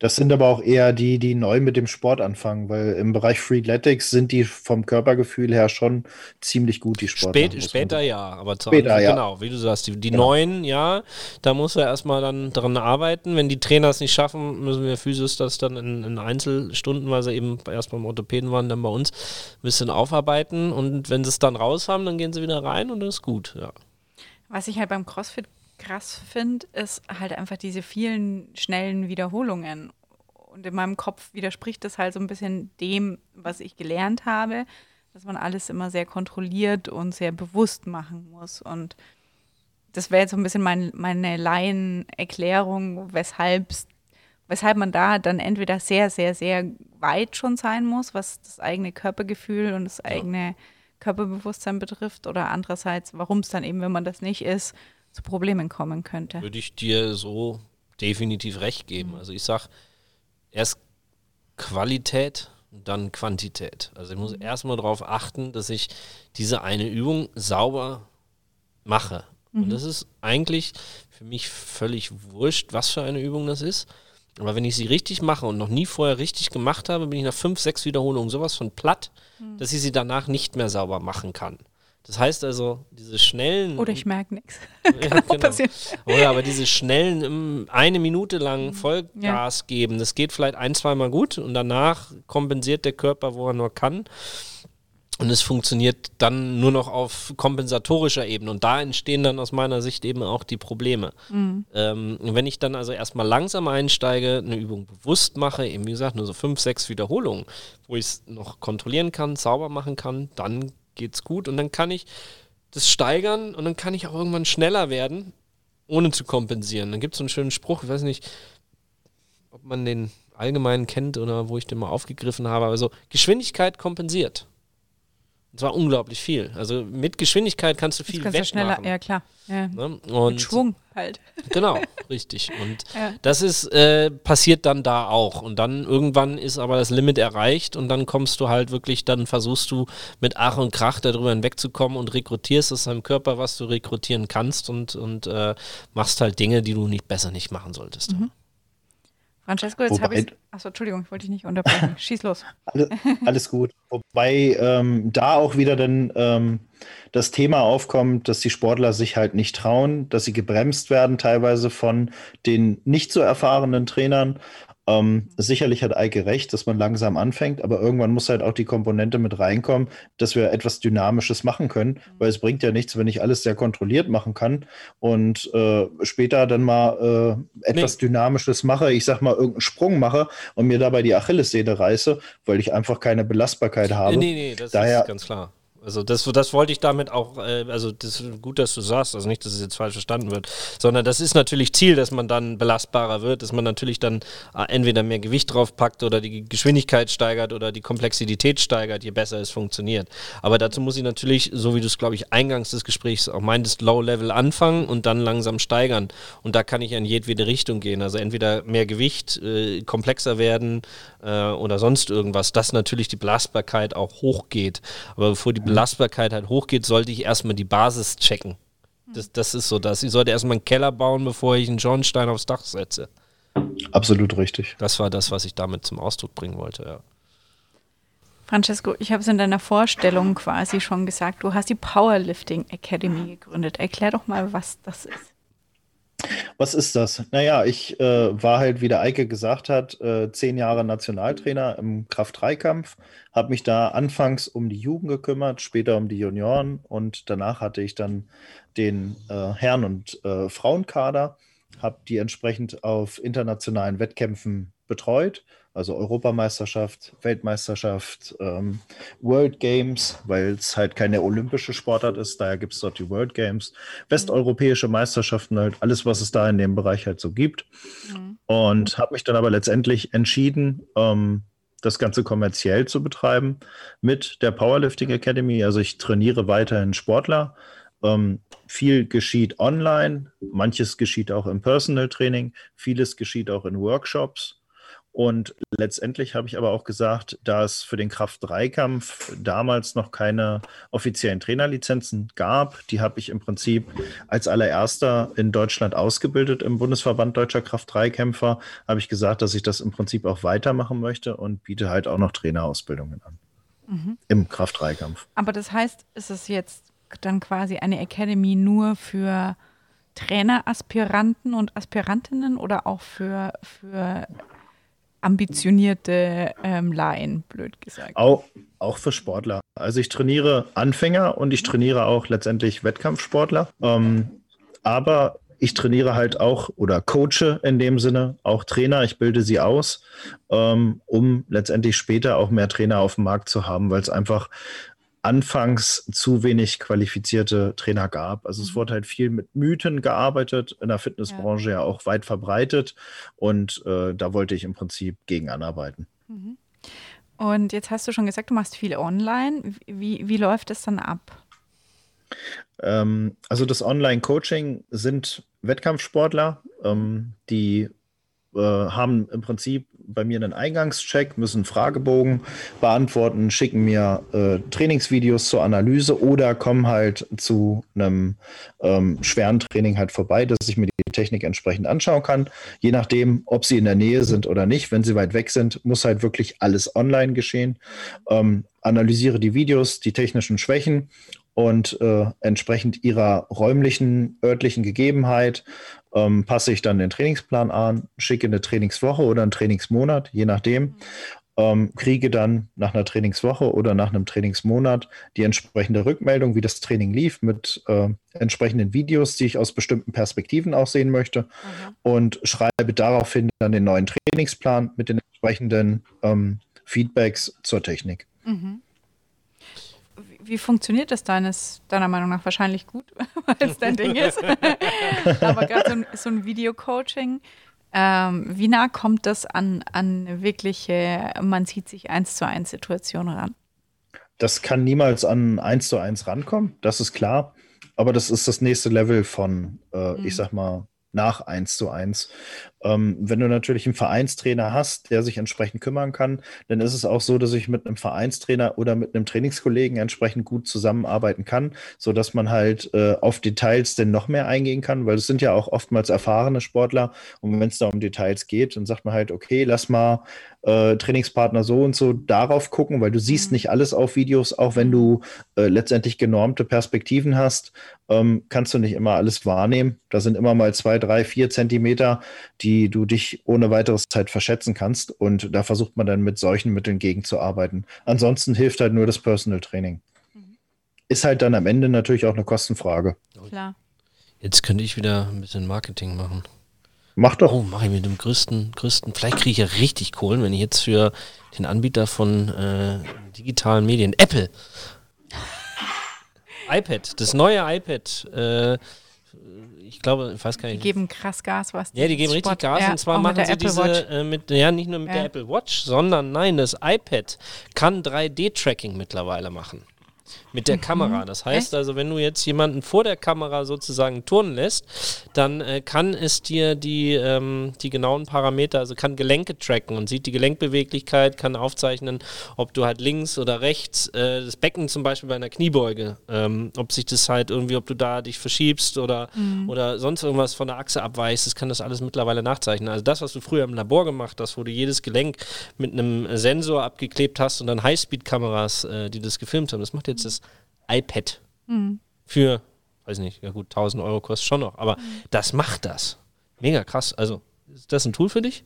Das sind aber auch eher die, die neu mit dem Sport anfangen, weil im Bereich Freeletics sind die vom Körpergefühl her schon ziemlich gut, die Sportler. Spät, später ja, aber zu später, ja. genau, wie du sagst, die, die genau. neuen, ja, da muss er erstmal dann dran arbeiten. Wenn die Trainer es nicht schaffen, müssen wir Physios das dann in, in Einzelstunden, weil sie eben erst beim Orthopäden waren, dann bei uns ein bisschen aufarbeiten und wenn sie es dann raus haben, dann gehen sie wieder rein und das ist gut, ja. Was ich halt beim CrossFit krass finde, ist halt einfach diese vielen schnellen Wiederholungen. Und in meinem Kopf widerspricht das halt so ein bisschen dem, was ich gelernt habe, dass man alles immer sehr kontrolliert und sehr bewusst machen muss. Und das wäre jetzt so ein bisschen mein, meine Laienerklärung, weshalb, weshalb man da dann entweder sehr, sehr, sehr weit schon sein muss, was das eigene Körpergefühl und das eigene ja. Körperbewusstsein betrifft, oder andererseits, warum es dann eben, wenn man das nicht ist, zu Problemen kommen könnte. Würde ich dir so definitiv recht geben. Mhm. Also ich sage, erst Qualität, dann Quantität. Also ich muss mhm. erstmal darauf achten, dass ich diese eine Übung sauber mache. Mhm. Und das ist eigentlich für mich völlig wurscht, was für eine Übung das ist. Aber wenn ich sie richtig mache und noch nie vorher richtig gemacht habe, bin ich nach fünf, sechs Wiederholungen sowas von platt, mhm. dass ich sie danach nicht mehr sauber machen kann. Das heißt also, diese schnellen. Oder ich merke nichts. Ja, genau. Oder aber diese schnellen, eine Minute lang mhm. Vollgas ja. geben, das geht vielleicht ein, zweimal gut und danach kompensiert der Körper, wo er nur kann. Und es funktioniert dann nur noch auf kompensatorischer Ebene. Und da entstehen dann aus meiner Sicht eben auch die Probleme. Mhm. Ähm, wenn ich dann also erstmal langsam einsteige, eine Übung bewusst mache, eben wie gesagt, nur so fünf, sechs Wiederholungen, wo ich es noch kontrollieren kann, sauber machen kann, dann geht's gut und dann kann ich das steigern und dann kann ich auch irgendwann schneller werden, ohne zu kompensieren. Dann gibt es so einen schönen Spruch, ich weiß nicht, ob man den allgemein kennt oder wo ich den mal aufgegriffen habe, aber so Geschwindigkeit kompensiert. Und zwar unglaublich viel. Also mit Geschwindigkeit kannst du viel kannst wettmachen. schneller, ja klar. Ja. Ne? Und mit Schwung halt. Genau, richtig. Und ja. das ist äh, passiert dann da auch. Und dann irgendwann ist aber das Limit erreicht und dann kommst du halt wirklich, dann versuchst du mit Ach und Krach darüber hinwegzukommen und rekrutierst aus deinem Körper, was du rekrutieren kannst und, und äh, machst halt Dinge, die du nicht besser nicht machen solltest. Mhm. Francesco, jetzt habe ich. Achso, Entschuldigung, ich wollte dich nicht unterbrechen. Schieß los. Alles, alles gut. Wobei ähm, da auch wieder dann ähm, das Thema aufkommt, dass die Sportler sich halt nicht trauen, dass sie gebremst werden, teilweise von den nicht so erfahrenen Trainern ähm, sicherlich hat Eike recht, dass man langsam anfängt, aber irgendwann muss halt auch die Komponente mit reinkommen, dass wir etwas Dynamisches machen können, mhm. weil es bringt ja nichts, wenn ich alles sehr kontrolliert machen kann und äh, später dann mal äh, etwas nee. Dynamisches mache, ich sag mal irgendeinen Sprung mache und mir dabei die Achillessehne reiße, weil ich einfach keine Belastbarkeit habe. Nee, nee, das Daher, ist ganz klar. Also das, das wollte ich damit auch, äh, also das ist gut, dass du sagst, also nicht, dass es jetzt falsch verstanden wird, sondern das ist natürlich Ziel, dass man dann belastbarer wird, dass man natürlich dann äh, entweder mehr Gewicht draufpackt oder die Geschwindigkeit steigert oder die Komplexität steigert, je besser es funktioniert. Aber dazu muss ich natürlich, so wie du es, glaube ich, eingangs des Gesprächs auch meintest, Low-Level anfangen und dann langsam steigern. Und da kann ich in jedwede Richtung gehen. Also entweder mehr Gewicht, äh, komplexer werden äh, oder sonst irgendwas, dass natürlich die Belastbarkeit auch hochgeht. Aber bevor die Belastbarkeit halt hochgeht, sollte ich erstmal die Basis checken. Das, das ist so das. Ich sollte erstmal einen Keller bauen, bevor ich einen Schornstein aufs Dach setze. Absolut richtig. Das war das, was ich damit zum Ausdruck bringen wollte, ja. Francesco, ich habe es in deiner Vorstellung quasi schon gesagt, du hast die Powerlifting Academy gegründet. Erklär doch mal, was das ist. Was ist das? Naja, ich äh, war halt, wie der Eike gesagt hat, äh, zehn Jahre Nationaltrainer im Kraft-3-Kampf, habe mich da anfangs um die Jugend gekümmert, später um die Junioren und danach hatte ich dann den äh, Herren- und äh, Frauenkader, habe die entsprechend auf internationalen Wettkämpfen betreut also Europameisterschaft, Weltmeisterschaft, ähm, World Games, weil es halt keine olympische Sportart ist, daher gibt es dort die World Games, westeuropäische Meisterschaften, halt alles, was es da in dem Bereich halt so gibt. Mhm. Und habe mich dann aber letztendlich entschieden, ähm, das Ganze kommerziell zu betreiben mit der Powerlifting Academy. Also ich trainiere weiterhin Sportler. Ähm, viel geschieht online, manches geschieht auch im Personal Training, vieles geschieht auch in Workshops. Und letztendlich habe ich aber auch gesagt, da es für den Kraft-3-Kampf damals noch keine offiziellen Trainerlizenzen gab, die habe ich im Prinzip als allererster in Deutschland ausgebildet im Bundesverband Deutscher Kraft-3-Kämpfer, habe ich gesagt, dass ich das im Prinzip auch weitermachen möchte und biete halt auch noch Trainerausbildungen an. Mhm. Im Kraft-3-Kampf. Aber das heißt, ist es jetzt dann quasi eine Academy nur für Traineraspiranten und Aspirantinnen oder auch für, für ambitionierte ähm, Laien, blöd gesagt. Auch, auch für Sportler. Also ich trainiere Anfänger und ich trainiere auch letztendlich Wettkampfsportler. Ähm, aber ich trainiere halt auch oder coache in dem Sinne auch Trainer. Ich bilde sie aus, ähm, um letztendlich später auch mehr Trainer auf dem Markt zu haben, weil es einfach anfangs zu wenig qualifizierte Trainer gab. Also es mhm. wurde halt viel mit Mythen gearbeitet, in der Fitnessbranche ja, ja auch weit verbreitet und äh, da wollte ich im Prinzip gegen anarbeiten. Mhm. Und jetzt hast du schon gesagt, du machst viel online. Wie, wie läuft es dann ab? Ähm, also das Online-Coaching sind Wettkampfsportler, ähm, die äh, haben im Prinzip bei mir einen Eingangscheck, müssen Fragebogen beantworten, schicken mir äh, Trainingsvideos zur Analyse oder kommen halt zu einem ähm, schweren Training halt vorbei, dass ich mir die Technik entsprechend anschauen kann. Je nachdem, ob sie in der Nähe sind oder nicht. Wenn sie weit weg sind, muss halt wirklich alles online geschehen. Ähm, analysiere die Videos, die technischen Schwächen und äh, entsprechend ihrer räumlichen, örtlichen Gegebenheit ähm, passe ich dann den Trainingsplan an, schicke eine Trainingswoche oder einen Trainingsmonat, je nachdem, ähm, kriege dann nach einer Trainingswoche oder nach einem Trainingsmonat die entsprechende Rückmeldung, wie das Training lief, mit äh, entsprechenden Videos, die ich aus bestimmten Perspektiven auch sehen möchte mhm. und schreibe daraufhin dann den neuen Trainingsplan mit den entsprechenden ähm, Feedbacks zur Technik. Mhm wie funktioniert das deines, deiner Meinung nach wahrscheinlich gut, weil es dein Ding ist. Aber gerade so ein, so ein Video-Coaching, ähm, wie nah kommt das an, an wirkliche, man sieht sich eins zu eins Situationen ran? Das kann niemals an eins zu eins rankommen, das ist klar. Aber das ist das nächste Level von, äh, mhm. ich sag mal, nach eins zu eins. Ähm, wenn du natürlich einen Vereinstrainer hast, der sich entsprechend kümmern kann, dann ist es auch so, dass ich mit einem Vereinstrainer oder mit einem Trainingskollegen entsprechend gut zusammenarbeiten kann, sodass man halt äh, auf Details denn noch mehr eingehen kann, weil es sind ja auch oftmals erfahrene Sportler und wenn es da um Details geht, dann sagt man halt, okay, lass mal äh, Trainingspartner so und so darauf gucken, weil du siehst mhm. nicht alles auf Videos, auch wenn du äh, letztendlich genormte Perspektiven hast, ähm, kannst du nicht immer alles wahrnehmen. Da sind immer mal zwei, drei, vier Zentimeter, die du dich ohne weiteres Zeit verschätzen kannst. Und da versucht man dann mit solchen Mitteln gegenzuarbeiten. Ansonsten hilft halt nur das Personal Training. Mhm. Ist halt dann am Ende natürlich auch eine Kostenfrage. Klar. Jetzt könnte ich wieder ein bisschen Marketing machen. Mach doch. Oh, mache ich mit dem größten, größten. Vielleicht kriege ich ja richtig Kohlen, wenn ich jetzt für den Anbieter von äh, digitalen Medien, Apple, iPad, das neue iPad. Äh, ich glaube, ich weiß gar nicht. Die geben krass Gas, was Ja, die geben richtig Gas ja, und zwar machen sie diese äh, mit, ja, nicht nur mit ja. der Apple Watch, sondern nein, das iPad kann 3D-Tracking mittlerweile machen mit der mhm. Kamera. Das heißt Echt? also, wenn du jetzt jemanden vor der Kamera sozusagen turnen lässt, dann äh, kann es dir die, ähm, die genauen Parameter, also kann Gelenke tracken und sieht die Gelenkbeweglichkeit, kann aufzeichnen, ob du halt links oder rechts äh, das Becken zum Beispiel bei einer Kniebeuge, ähm, ob sich das halt irgendwie, ob du da dich verschiebst oder, mhm. oder sonst irgendwas von der Achse abweichst, das kann das alles mittlerweile nachzeichnen. Also das, was du früher im Labor gemacht hast, wo du jedes Gelenk mit einem Sensor abgeklebt hast und dann Highspeed-Kameras, äh, die das gefilmt haben, das macht jetzt das iPad mhm. für, weiß nicht, ja gut, 1000 Euro kostet schon noch, aber mhm. das macht das. Mega krass. Also, ist das ein Tool für dich?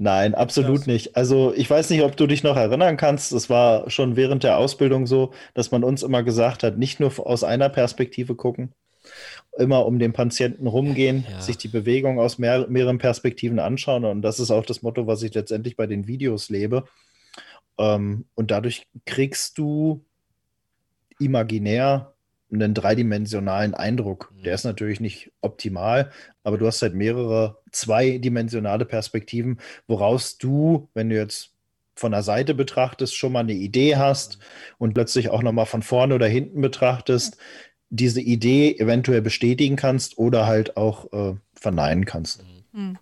Nein, absolut nicht. Also ich weiß nicht, ob du dich noch erinnern kannst. Es war schon während der Ausbildung so, dass man uns immer gesagt hat, nicht nur aus einer Perspektive gucken, immer um den Patienten rumgehen, ja. sich die Bewegung aus mehr, mehreren Perspektiven anschauen. Und das ist auch das Motto, was ich letztendlich bei den Videos lebe. Ähm, und dadurch kriegst du imaginär einen dreidimensionalen Eindruck. Mhm. Der ist natürlich nicht optimal, aber du hast halt mehrere zweidimensionale Perspektiven, woraus du, wenn du jetzt von der Seite betrachtest, schon mal eine Idee hast mhm. und plötzlich auch nochmal von vorne oder hinten betrachtest, diese Idee eventuell bestätigen kannst oder halt auch äh, verneinen kannst. Mhm.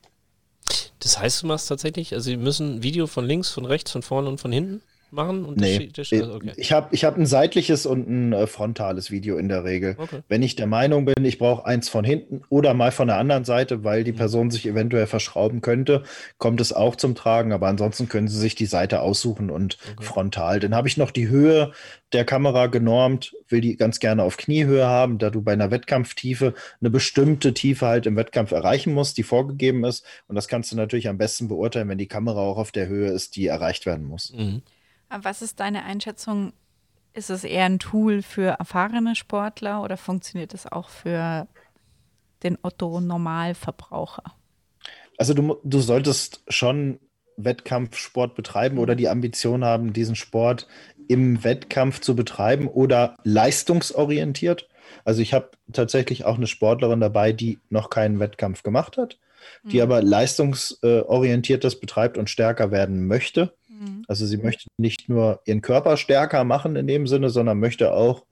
Das heißt, du machst tatsächlich, also wir müssen ein Video von links, von rechts, von vorne und von hinten? Machen? Und nee, das, das, okay. ich habe ich hab ein seitliches und ein äh, frontales Video in der Regel. Okay. Wenn ich der Meinung bin, ich brauche eins von hinten oder mal von der anderen Seite, weil die mhm. Person sich eventuell verschrauben könnte, kommt es auch zum Tragen. Aber ansonsten können Sie sich die Seite aussuchen und okay. frontal. Dann habe ich noch die Höhe der Kamera genormt, will die ganz gerne auf Kniehöhe haben, da du bei einer Wettkampftiefe eine bestimmte Tiefe halt im Wettkampf erreichen musst, die vorgegeben ist. Und das kannst du natürlich am besten beurteilen, wenn die Kamera auch auf der Höhe ist, die erreicht werden muss. Mhm. Was ist deine Einschätzung? Ist es eher ein Tool für erfahrene Sportler oder funktioniert es auch für den Otto-Normalverbraucher? Also du, du solltest schon Wettkampfsport betreiben oder die Ambition haben, diesen Sport im Wettkampf zu betreiben oder leistungsorientiert. Also ich habe tatsächlich auch eine Sportlerin dabei, die noch keinen Wettkampf gemacht hat, die mhm. aber leistungsorientiert das betreibt und stärker werden möchte. Mhm. Also sie möchte nicht nur ihren Körper stärker machen in dem Sinne, sondern möchte auch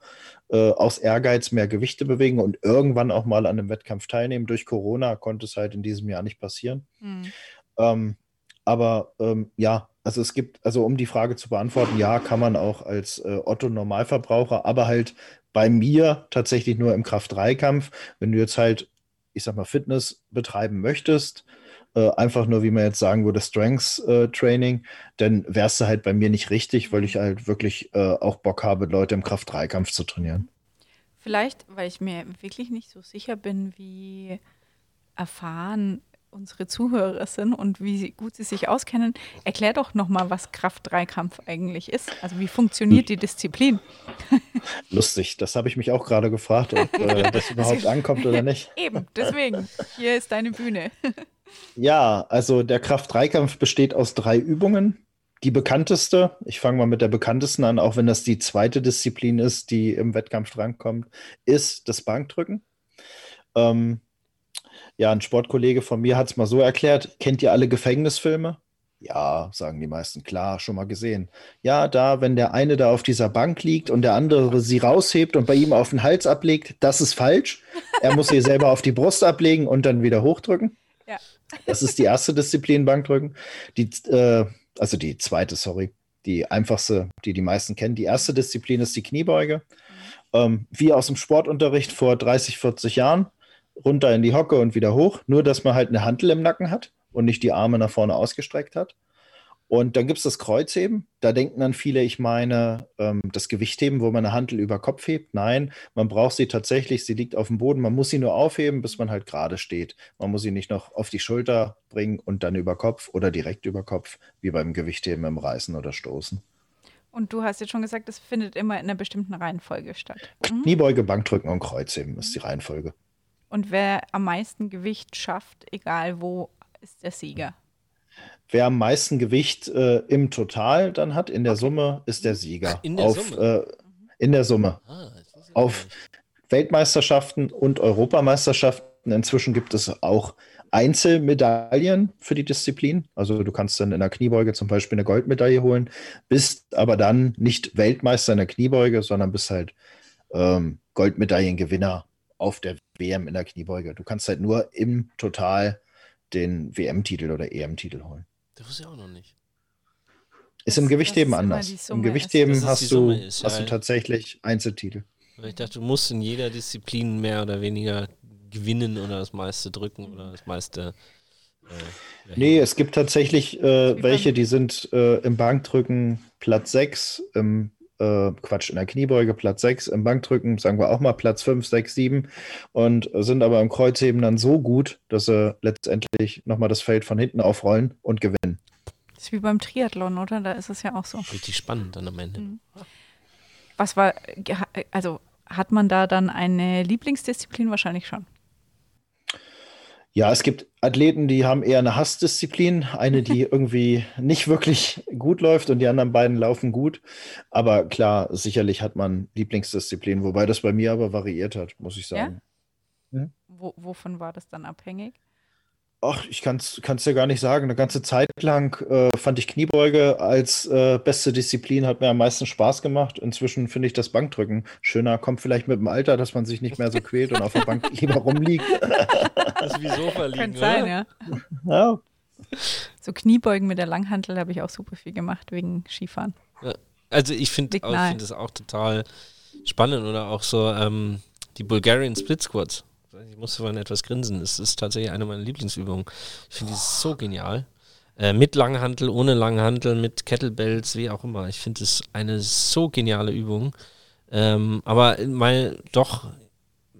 äh, aus Ehrgeiz mehr Gewichte bewegen und irgendwann auch mal an einem Wettkampf teilnehmen. Durch Corona konnte es halt in diesem Jahr nicht passieren. Mhm. Ähm, aber ähm, ja, also es gibt, also um die Frage zu beantworten, ja, kann man auch als äh, Otto-Normalverbraucher, aber halt bei mir tatsächlich nur im Kraft-3-Kampf. Wenn du jetzt halt, ich sag mal, Fitness betreiben möchtest, äh, einfach nur, wie man jetzt sagen würde, Strengths äh, Training, dann wärst du halt bei mir nicht richtig, weil ich halt wirklich äh, auch Bock habe, Leute im Kraft-3-Kampf zu trainieren. Vielleicht, weil ich mir wirklich nicht so sicher bin, wie erfahren unsere Zuhörer sind und wie gut sie sich auskennen, erklär doch nochmal, was Kraft-3-Kampf eigentlich ist. Also wie funktioniert die Disziplin? Lustig, das habe ich mich auch gerade gefragt, ob äh, das überhaupt ankommt oder nicht. Eben, deswegen, hier ist deine Bühne. Ja, also der Kraft-3-Kampf besteht aus drei Übungen. Die bekannteste, ich fange mal mit der bekanntesten an, auch wenn das die zweite Disziplin ist, die im Wettkampf drankommt, ist das Bankdrücken. Ähm, ja, ein Sportkollege von mir hat es mal so erklärt: Kennt ihr alle Gefängnisfilme? Ja, sagen die meisten, klar, schon mal gesehen. Ja, da, wenn der eine da auf dieser Bank liegt und der andere sie raushebt und bei ihm auf den Hals ablegt, das ist falsch. Er muss sie selber auf die Brust ablegen und dann wieder hochdrücken. Das ist die erste Disziplin, Bankdrücken. Die, äh, also die zweite, sorry. Die einfachste, die die meisten kennen. Die erste Disziplin ist die Kniebeuge. Mhm. Ähm, wie aus dem Sportunterricht vor 30, 40 Jahren. Runter in die Hocke und wieder hoch. Nur, dass man halt eine Hantel im Nacken hat und nicht die Arme nach vorne ausgestreckt hat. Und dann gibt es das Kreuzheben. Da denken dann viele, ich meine ähm, das Gewichtheben, wo man eine Handel über Kopf hebt. Nein, man braucht sie tatsächlich. Sie liegt auf dem Boden. Man muss sie nur aufheben, bis man halt gerade steht. Man muss sie nicht noch auf die Schulter bringen und dann über Kopf oder direkt über Kopf, wie beim Gewichtheben im Reißen oder Stoßen. Und du hast jetzt schon gesagt, es findet immer in einer bestimmten Reihenfolge statt. Mhm. Kniebeuge, Bankdrücken und Kreuzheben ist die Reihenfolge. Und wer am meisten Gewicht schafft, egal wo, ist der Sieger wer am meisten Gewicht äh, im Total dann hat, in der. Summe, ist der Sieger. In der auf, Summe? Äh, in der Summe. Ah, auf Weltmeisterschaften und Europameisterschaften. Inzwischen gibt es auch Einzelmedaillen für die Disziplin. Also du kannst dann in der Kniebeuge zum Beispiel eine Goldmedaille holen, bist aber dann nicht Weltmeister in der Kniebeuge, sondern bist halt ähm, Goldmedaillengewinner auf der WM in der Kniebeuge. Du kannst halt nur im Total den WM-Titel oder EM-Titel holen. Das wusste ich auch noch nicht. Ist im Gewichtheben anders. Im Gewichtheben hast, du, ist, hast du tatsächlich Einzeltitel. Ich dachte, du musst in jeder Disziplin mehr oder weniger gewinnen oder das meiste drücken oder das meiste. Äh, nee, es gibt tatsächlich äh, welche, die sind äh, im Bankdrücken Platz 6, im äh, Quatsch, in der Kniebeuge Platz 6, im Bankdrücken sagen wir auch mal Platz 5, 6, 7 und sind aber im Kreuzheben dann so gut, dass sie letztendlich nochmal das Feld von hinten aufrollen und gewinnen. Das ist wie beim Triathlon, oder? Da ist es ja auch so. Richtig spannend dann am Ende. Mhm. Was war, also hat man da dann eine Lieblingsdisziplin? Wahrscheinlich schon. Ja, es gibt Athleten, die haben eher eine Hassdisziplin, eine, die irgendwie nicht wirklich gut läuft und die anderen beiden laufen gut. Aber klar, sicherlich hat man Lieblingsdisziplin, wobei das bei mir aber variiert hat, muss ich sagen. Ja? Hm? Wo, wovon war das dann abhängig? Ach, ich kann es dir gar nicht sagen. Eine ganze Zeit lang äh, fand ich Kniebeuge als äh, beste Disziplin, hat mir am meisten Spaß gemacht. Inzwischen finde ich das Bankdrücken schöner. Kommt vielleicht mit dem Alter, dass man sich nicht mehr so quält und auf der Bank lieber rumliegt. Das ist wie Sofa liegen, Könnte sein, ja. ja. So Kniebeugen mit der Langhantel habe ich auch super viel gemacht wegen Skifahren. Ja, also ich finde find das auch total spannend oder auch so ähm, die Bulgarian Split Squats ich musste vorhin etwas grinsen. Es ist tatsächlich eine meiner Lieblingsübungen. Ich finde die so genial. Äh, mit Langhantel, ohne Langhantel, mit Kettlebells, wie auch immer. Ich finde es eine so geniale Übung. Ähm, aber meine doch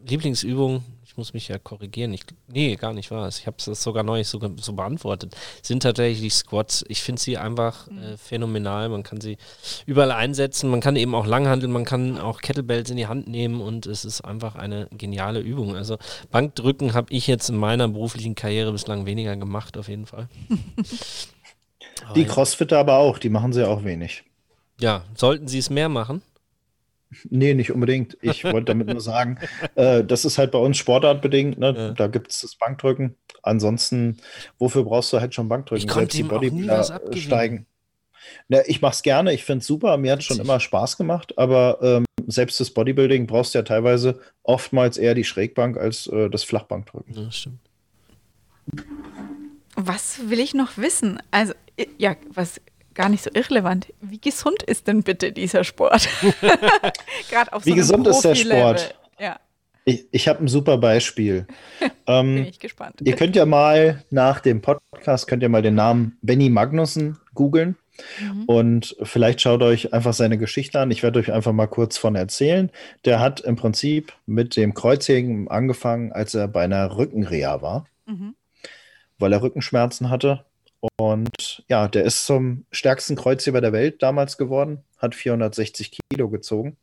Lieblingsübung ich muss mich ja korrigieren. Ich, nee, gar nicht wahr. Ich habe es sogar neu so, so beantwortet. Sind tatsächlich Squats. Ich finde sie einfach mhm. äh, phänomenal. Man kann sie überall einsetzen. Man kann eben auch langhandeln. Man kann auch Kettlebells in die Hand nehmen und es ist einfach eine geniale Übung. Also Bankdrücken habe ich jetzt in meiner beruflichen Karriere bislang weniger gemacht, auf jeden Fall. die Crossfitter aber auch. Die machen sie auch wenig. Ja, sollten sie es mehr machen? Nee, nicht unbedingt. Ich wollte damit nur sagen, äh, das ist halt bei uns sportartbedingt. Ne? Ja. Da gibt es das Bankdrücken. Ansonsten, wofür brauchst du halt schon Bankdrücken? Ich Selbst die Bodybuilder steigen. Ja, ich mache es gerne, ich finde es super, mir hat es schon immer Spaß gemacht, aber ähm, selbst das Bodybuilding brauchst du ja teilweise oftmals eher die Schrägbank als äh, das Flachbankdrücken. Ja, stimmt. Was will ich noch wissen? Also, ja, was gar nicht so irrelevant. Wie gesund ist denn bitte dieser Sport? Gerade auf so Wie gesund ist der Sport? Ja. Ich, ich habe ein super Beispiel. ähm, Bin ich gespannt. Ihr könnt ja mal nach dem Podcast, könnt ihr mal den Namen Benny Magnussen googeln. Mhm. Und vielleicht schaut euch einfach seine Geschichte an. Ich werde euch einfach mal kurz von erzählen. Der hat im Prinzip mit dem Kreuzheben angefangen, als er bei einer Rückenreha war, mhm. weil er Rückenschmerzen hatte und ja, der ist zum stärksten Kreuzheber der Welt damals geworden, hat 460 Kilo gezogen.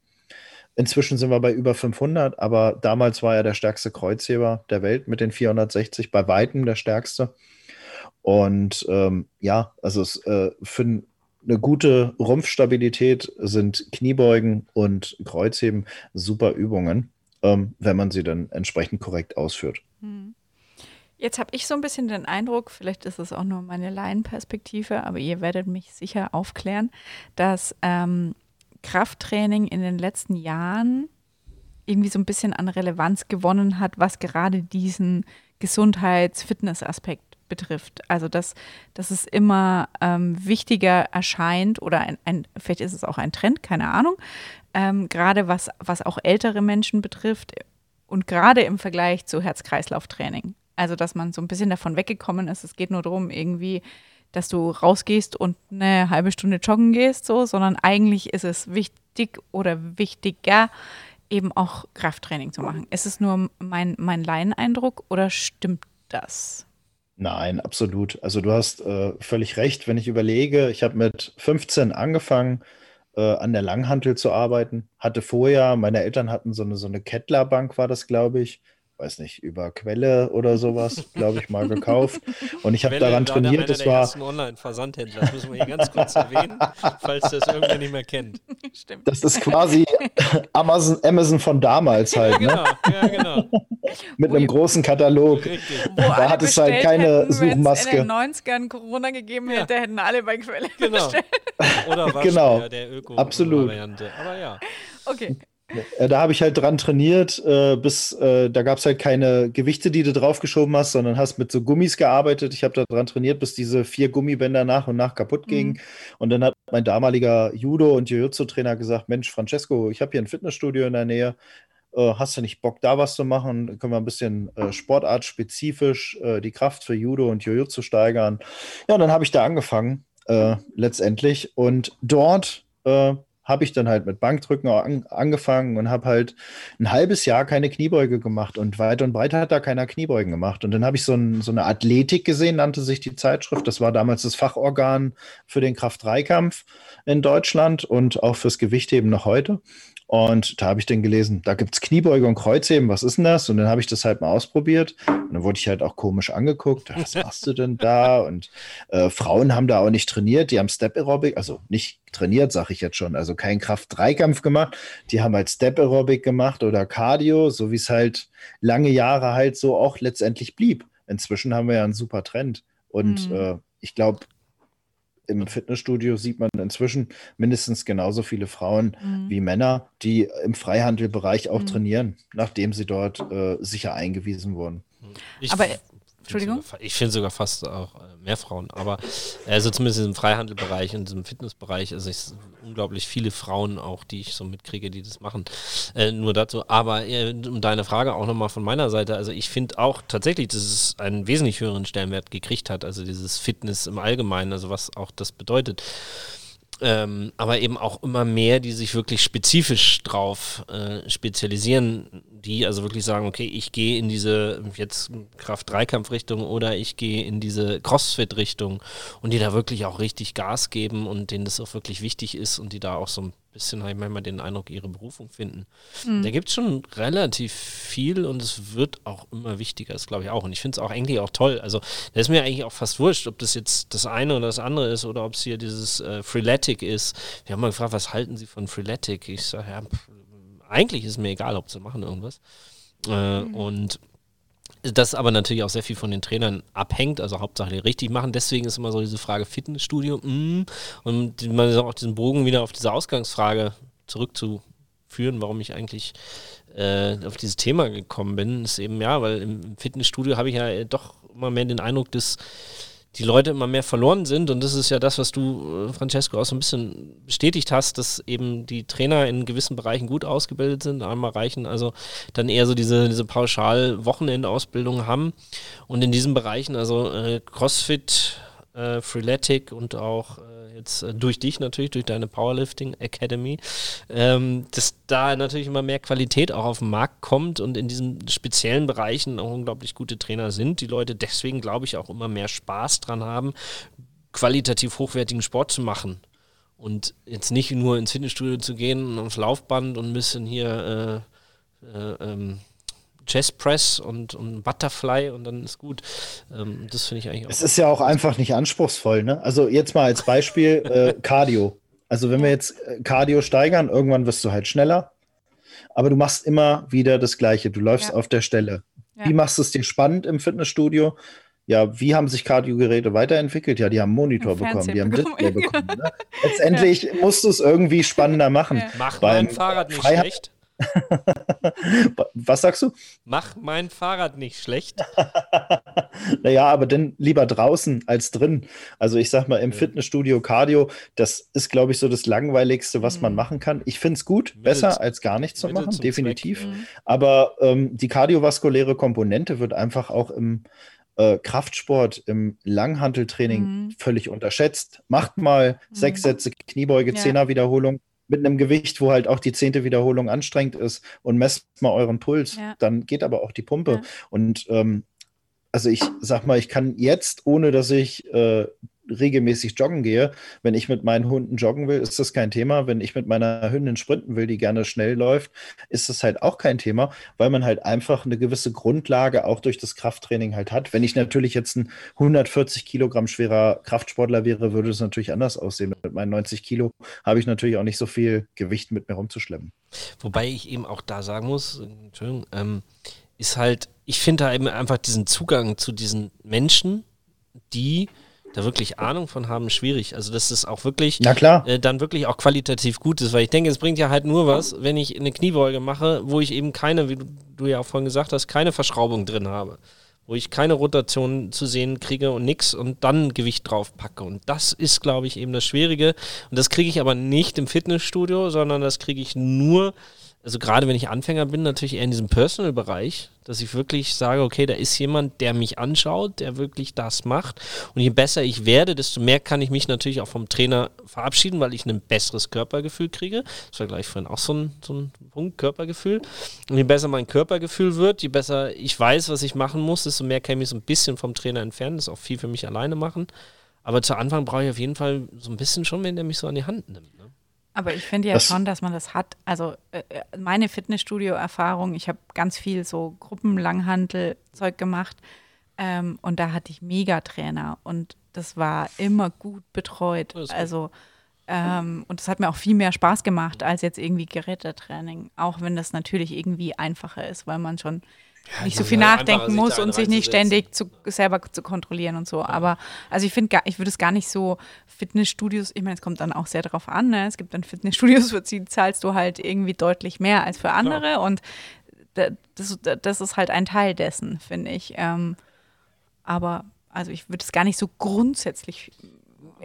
Inzwischen sind wir bei über 500, aber damals war er der stärkste Kreuzheber der Welt mit den 460, bei weitem der stärkste. Und ähm, ja, also es, äh, für eine gute Rumpfstabilität sind Kniebeugen und Kreuzheben super Übungen, ähm, wenn man sie dann entsprechend korrekt ausführt. Mhm. Jetzt habe ich so ein bisschen den Eindruck, vielleicht ist es auch nur meine Laienperspektive, aber ihr werdet mich sicher aufklären, dass ähm, Krafttraining in den letzten Jahren irgendwie so ein bisschen an Relevanz gewonnen hat, was gerade diesen Gesundheits-Fitness-Aspekt betrifft. Also dass, dass es immer ähm, wichtiger erscheint oder ein, ein, vielleicht ist es auch ein Trend, keine Ahnung, ähm, gerade was, was auch ältere Menschen betrifft und gerade im Vergleich zu Herz-Kreislauf-Training. Also, dass man so ein bisschen davon weggekommen ist. Es geht nur darum, irgendwie, dass du rausgehst und eine halbe Stunde joggen gehst, so, sondern eigentlich ist es wichtig oder wichtiger, eben auch Krafttraining zu machen. Ist es nur mein, mein Laieneindruck oder stimmt das? Nein, absolut. Also du hast äh, völlig recht. Wenn ich überlege, ich habe mit 15 angefangen, äh, an der Langhantel zu arbeiten, hatte vorher, meine Eltern hatten so eine, so eine Kettlerbank, war das, glaube ich, weiß nicht, über Quelle oder sowas, glaube ich, mal gekauft. Und ich habe daran trainiert. Das war Online-Versandhändler, das müssen wir hier ganz kurz erwähnen, falls das irgendwer nicht mehr kennt. Stimmt. Das ist quasi Amazon, Amazon von damals halt. Ne? Genau, ja, genau. Mit einem großen Katalog. Richtig. da hat es halt keine hätten, Suchmaske. Wenn es in den 90ern Corona gegeben ja. hätte, hätten alle bei Quelle genau. bestellt. Oder genau. der Öko-Variante. Aber ja. Okay. Äh, da habe ich halt dran trainiert, äh, bis äh, da gab es halt keine Gewichte, die du draufgeschoben hast, sondern hast mit so Gummis gearbeitet. Ich habe da dran trainiert, bis diese vier Gummibänder nach und nach kaputt gingen. Mhm. Und dann hat mein damaliger Judo- und Jiu-Jitsu-Trainer gesagt: Mensch, Francesco, ich habe hier ein Fitnessstudio in der Nähe. Äh, hast du nicht Bock, da was zu machen? Dann können wir ein bisschen äh, sportartspezifisch äh, die Kraft für Judo und Jiu-Jitsu steigern. Ja, und dann habe ich da angefangen, letztendlich. Und dort habe ich dann halt mit Bankdrücken an, angefangen und habe halt ein halbes Jahr keine Kniebeuge gemacht und weit und breit hat da keiner Kniebeugen gemacht. Und dann habe ich so, ein, so, eine Athletik gesehen, nannte sich die Zeitschrift. Das war damals das Fachorgan für den Kraft-3-Kampf in Deutschland und auch fürs Gewichtheben noch heute. Und da habe ich dann gelesen, da gibt es Kniebeuge und Kreuzheben, was ist denn das? Und dann habe ich das halt mal ausprobiert. Und dann wurde ich halt auch komisch angeguckt. Was machst du denn da? Und äh, Frauen haben da auch nicht trainiert, die haben Step Aerobic, also nicht trainiert, sage ich jetzt schon, also kein Kraft-Dreikampf gemacht. Die haben halt Step Aerobic gemacht oder Cardio, so wie es halt lange Jahre halt so auch letztendlich blieb. Inzwischen haben wir ja einen super Trend. Und mhm. äh, ich glaube, im Fitnessstudio sieht man inzwischen mindestens genauso viele Frauen mhm. wie Männer, die im Freihandelbereich auch mhm. trainieren, nachdem sie dort äh, sicher eingewiesen wurden. Ich Aber Entschuldigung? Ich finde sogar fast auch äh, mehr Frauen, aber also zumindest im Freihandelbereich und im Fitnessbereich, also ich unglaublich viele Frauen auch, die ich so mitkriege, die das machen. Äh, nur dazu, aber äh, um deine Frage auch nochmal von meiner Seite, also ich finde auch tatsächlich, dass es einen wesentlich höheren Stellenwert gekriegt hat, also dieses Fitness im Allgemeinen, also was auch das bedeutet. Ähm, aber eben auch immer mehr, die sich wirklich spezifisch drauf äh, spezialisieren, die also wirklich sagen, okay, ich gehe in diese jetzt Kraft-Dreikampf-Richtung oder ich gehe in diese Crossfit-Richtung und die da wirklich auch richtig Gas geben und denen das auch wirklich wichtig ist und die da auch so ein bisschen, habe ich manchmal den Eindruck, ihre Berufung finden. Mhm. Da gibt es schon relativ viel und es wird auch immer wichtiger, das glaube ich auch. Und ich finde es auch eigentlich auch toll. Also, da ist mir eigentlich auch fast wurscht, ob das jetzt das eine oder das andere ist oder ob es hier dieses äh, Freeletic ist. Wir haben mal gefragt, was halten Sie von Freeletic? Ich sage, ja, pff, eigentlich ist mir egal, ob sie machen irgendwas. Äh, mhm. Und das aber natürlich auch sehr viel von den Trainern abhängt, also Hauptsache die richtig machen. Deswegen ist immer so diese Frage Fitnessstudio. Mm, und man auch diesen Bogen wieder auf diese Ausgangsfrage zurückzuführen, warum ich eigentlich äh, auf dieses Thema gekommen bin, ist eben ja, weil im Fitnessstudio habe ich ja doch immer mehr den Eindruck, dass die Leute immer mehr verloren sind. Und das ist ja das, was du, äh, Francesco, auch so ein bisschen bestätigt hast, dass eben die Trainer in gewissen Bereichen gut ausgebildet sind, einmal reichen, also dann eher so diese, diese Pauschal-Wochenendausbildung haben. Und in diesen Bereichen, also äh, CrossFit, äh, Freeletic und auch äh, jetzt äh, durch dich natürlich, durch deine Powerlifting Academy, ähm, dass da natürlich immer mehr Qualität auch auf den Markt kommt und in diesen speziellen Bereichen auch unglaublich gute Trainer sind. Die Leute deswegen, glaube ich, auch immer mehr Spaß dran haben, qualitativ hochwertigen Sport zu machen. Und jetzt nicht nur ins Fitnessstudio zu gehen, aufs Laufband und ein bisschen hier äh, äh, ähm, Chest Press und, und Butterfly und dann ist gut. Ähm, das finde ich eigentlich auch. Es ist ja auch einfach nicht anspruchsvoll, ne? Also jetzt mal als Beispiel äh, Cardio. Also wenn wir jetzt äh, Cardio steigern, irgendwann wirst du halt schneller, aber du machst immer wieder das Gleiche. Du läufst ja. auf der Stelle. Ja. Wie machst du es dir spannend im Fitnessstudio? Ja, wie haben sich Cardio-Geräte weiterentwickelt? Ja, die haben einen Monitor bekommen, die haben Display bekommen. Ne? Letztendlich ja. musst du es irgendwie spannender machen. Mach Beim mein Fahrrad nicht Freiheit schlecht. Was sagst du? Mach mein Fahrrad nicht schlecht. naja, aber dann lieber draußen als drin. Also ich sag mal, im ja. Fitnessstudio Cardio, das ist, glaube ich, so das Langweiligste, was mhm. man machen kann. Ich finde es gut, Mittel, besser als gar nichts zu machen, definitiv. Mhm. Aber ähm, die kardiovaskuläre Komponente wird einfach auch im äh, Kraftsport, im Langhanteltraining mhm. völlig unterschätzt. Macht mal sechs mhm. Sätze Kniebeuge, ja. Zehner-Wiederholung mit einem Gewicht, wo halt auch die zehnte Wiederholung anstrengend ist und messt mal euren Puls. Ja. Dann geht aber auch die Pumpe. Ja. Und ähm, also ich sag mal, ich kann jetzt, ohne dass ich äh, regelmäßig joggen gehe. Wenn ich mit meinen Hunden joggen will, ist das kein Thema. Wenn ich mit meiner Hündin sprinten will, die gerne schnell läuft, ist das halt auch kein Thema, weil man halt einfach eine gewisse Grundlage auch durch das Krafttraining halt hat. Wenn ich natürlich jetzt ein 140 Kilogramm schwerer Kraftsportler wäre, würde es natürlich anders aussehen. Mit meinen 90 Kilo habe ich natürlich auch nicht so viel Gewicht mit mir rumzuschleppen. Wobei ich eben auch da sagen muss, Entschuldigung, ähm, ist halt, ich finde da eben einfach diesen Zugang zu diesen Menschen, die da wirklich Ahnung von haben, schwierig. Also dass es auch wirklich äh, dann wirklich auch qualitativ gut ist, weil ich denke, es bringt ja halt nur was, wenn ich eine Kniebeuge mache, wo ich eben keine, wie du, du ja auch vorhin gesagt hast, keine Verschraubung drin habe. Wo ich keine Rotation zu sehen kriege und nix und dann Gewicht drauf packe. Und das ist, glaube ich, eben das Schwierige. Und das kriege ich aber nicht im Fitnessstudio, sondern das kriege ich nur also gerade wenn ich Anfänger bin, natürlich eher in diesem Personal-Bereich, dass ich wirklich sage, okay, da ist jemand, der mich anschaut, der wirklich das macht. Und je besser ich werde, desto mehr kann ich mich natürlich auch vom Trainer verabschieden, weil ich ein besseres Körpergefühl kriege. Das war gleich vorhin auch so ein, so ein Punkt, Körpergefühl. Und je besser mein Körpergefühl wird, je besser ich weiß, was ich machen muss, desto mehr kann ich mich so ein bisschen vom Trainer entfernen. Das ist auch viel für mich alleine machen. Aber zu Anfang brauche ich auf jeden Fall so ein bisschen schon, wenn der mich so an die Hand nimmt. Aber ich finde ja das schon, dass man das hat. Also äh, äh meine Fitnessstudio-Erfahrung, ich habe ganz viel so Gruppenlanghantel-Zeug gemacht ähm, und da hatte ich Megatrainer und das war immer gut betreut. Also ähm, und das hat mir auch viel mehr Spaß gemacht als jetzt irgendwie Gerätetraining, auch wenn das natürlich irgendwie einfacher ist, weil man schon ja, nicht so viel nachdenken muss und sich nicht ständig zu, selber zu kontrollieren und so. Ja. Aber also ich finde, ich würde es gar nicht so Fitnessstudios, ich meine, es kommt dann auch sehr darauf an, ne? es gibt dann Fitnessstudios, für die zahlst du halt irgendwie deutlich mehr als für andere Klar. und das, das ist halt ein Teil dessen, finde ich. Ähm, aber also ich würde es gar nicht so grundsätzlich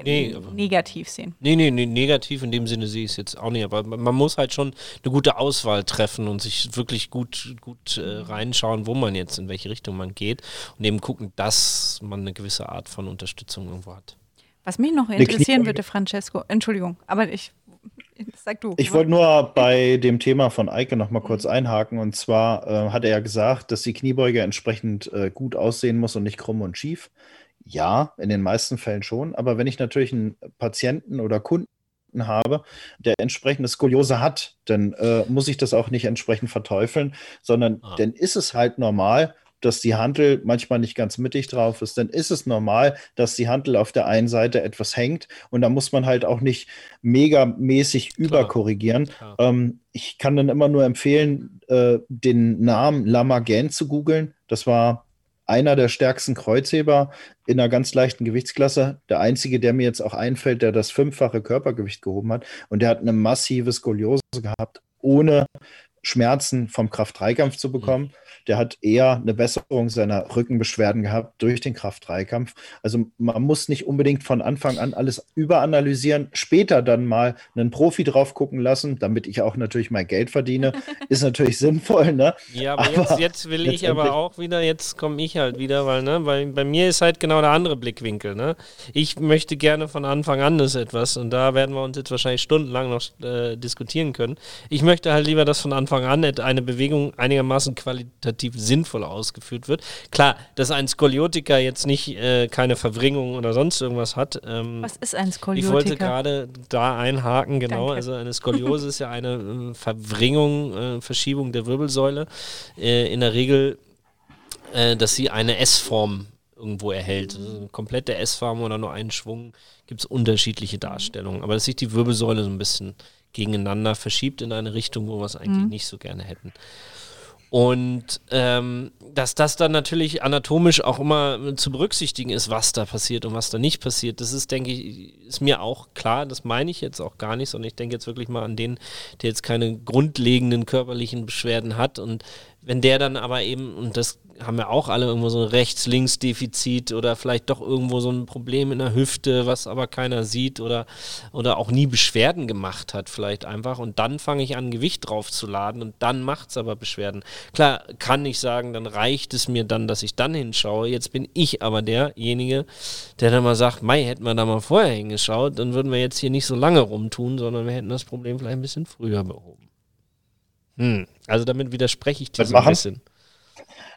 nee, negativ sehen. Nee, nee, nee, negativ in dem Sinne sehe ich es jetzt auch nicht. Aber man muss halt schon eine gute Auswahl treffen und sich wirklich gut, gut äh, reinschauen, wo man jetzt, in welche Richtung man geht und eben gucken, dass man eine gewisse Art von Unterstützung irgendwo hat. Was mich noch interessieren würde, Francesco, Entschuldigung, aber ich Sag du. Ich wollte nur bei dem Thema von Eike noch mal kurz einhaken. Und zwar äh, hat er ja gesagt, dass die Kniebeuge entsprechend äh, gut aussehen muss und nicht krumm und schief. Ja, in den meisten Fällen schon. Aber wenn ich natürlich einen Patienten oder Kunden habe, der entsprechende Skoliose hat, dann äh, muss ich das auch nicht entsprechend verteufeln, sondern ah. dann ist es halt normal, dass die Handel manchmal nicht ganz mittig drauf ist, dann ist es normal, dass die Handel auf der einen Seite etwas hängt und da muss man halt auch nicht megamäßig überkorrigieren. Ähm, ich kann dann immer nur empfehlen, äh, den Namen Lamagan zu googeln. Das war einer der stärksten Kreuzheber in einer ganz leichten Gewichtsklasse. Der einzige, der mir jetzt auch einfällt, der das fünffache Körpergewicht gehoben hat. Und der hat eine massive Skoliose gehabt, ohne Schmerzen vom Kraft-3-Kampf zu bekommen. Der hat eher eine Besserung seiner Rückenbeschwerden gehabt durch den Kraft-3-Kampf. Also man muss nicht unbedingt von Anfang an alles überanalysieren, später dann mal einen Profi drauf gucken lassen, damit ich auch natürlich mein Geld verdiene. Ist natürlich sinnvoll, ne? Ja, aber, aber jetzt, jetzt, will ich aber auch wieder, jetzt komme ich halt wieder, weil, ne, weil bei mir ist halt genau der andere Blickwinkel, ne? Ich möchte gerne von Anfang an das etwas und da werden wir uns jetzt wahrscheinlich stundenlang noch äh, diskutieren können. Ich möchte halt lieber, dass von Anfang an eine Bewegung einigermaßen qualitativ sinnvoll ausgeführt wird. Klar, dass ein Skoliotiker jetzt nicht äh, keine Verwringung oder sonst irgendwas hat. Ähm, Was ist ein Skoliotiker? Ich wollte gerade da einhaken, genau. Danke. Also eine Skoliose ist ja eine äh, Verwringung, äh, Verschiebung der Wirbelsäule. Äh, in der Regel, äh, dass sie eine S-Form irgendwo erhält. Also eine komplette S-Form oder nur einen Schwung gibt es unterschiedliche Darstellungen. Aber dass sich die Wirbelsäule so ein bisschen gegeneinander verschiebt in eine Richtung, wo wir es eigentlich mhm. nicht so gerne hätten. Und ähm, dass das dann natürlich anatomisch auch immer zu berücksichtigen ist, was da passiert und was da nicht passiert, das ist, denke ich, ist mir auch klar. Das meine ich jetzt auch gar nicht, sondern ich denke jetzt wirklich mal an den, der jetzt keine grundlegenden körperlichen Beschwerden hat. Und wenn der dann aber eben, und das haben ja auch alle irgendwo so ein Rechts-Links-Defizit oder vielleicht doch irgendwo so ein Problem in der Hüfte, was aber keiner sieht oder, oder auch nie Beschwerden gemacht hat, vielleicht einfach. Und dann fange ich an, Gewicht drauf zu laden und dann macht es aber Beschwerden. Klar, kann ich sagen, dann reicht es mir dann, dass ich dann hinschaue. Jetzt bin ich aber derjenige, der dann mal sagt, Mai, hätten wir da mal vorher hingeschaut, dann würden wir jetzt hier nicht so lange rumtun, sondern wir hätten das Problem vielleicht ein bisschen früher behoben. Hm. Also damit widerspreche ich dir so ein bisschen.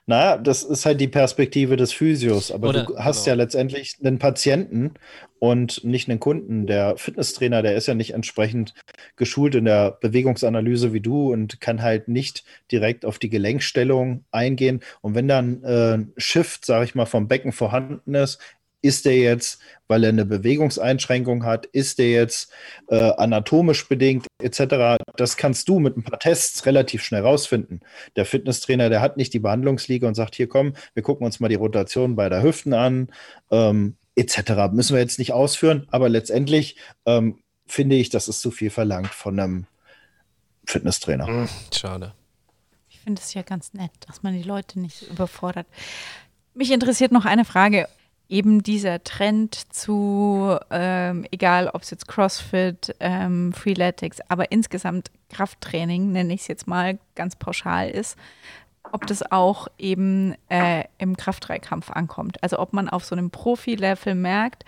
Naja, das ist halt die Perspektive des Physios, aber Oder, du hast genau. ja letztendlich einen Patienten und nicht einen Kunden. Der Fitnesstrainer, der ist ja nicht entsprechend geschult in der Bewegungsanalyse wie du und kann halt nicht direkt auf die Gelenkstellung eingehen. Und wenn dann äh, Shift, sage ich mal, vom Becken vorhanden ist, ist der jetzt, weil er eine Bewegungseinschränkung hat, ist der jetzt äh, anatomisch bedingt etc. Das kannst du mit ein paar Tests relativ schnell rausfinden. Der Fitnesstrainer, der hat nicht die Behandlungsliga und sagt, hier komm, wir gucken uns mal die Rotation bei der Hüften an ähm, etc. Müssen wir jetzt nicht ausführen, aber letztendlich ähm, finde ich, das ist zu viel verlangt von einem Fitnesstrainer. Hm, schade. Ich finde es ja ganz nett, dass man die Leute nicht überfordert. Mich interessiert noch eine Frage eben dieser Trend zu, ähm, egal ob es jetzt CrossFit, ähm, Freeletics, aber insgesamt Krafttraining, nenne ich es jetzt mal ganz pauschal ist, ob das auch eben äh, im Kraftdreikampf ankommt. Also ob man auf so einem Profi-Level merkt,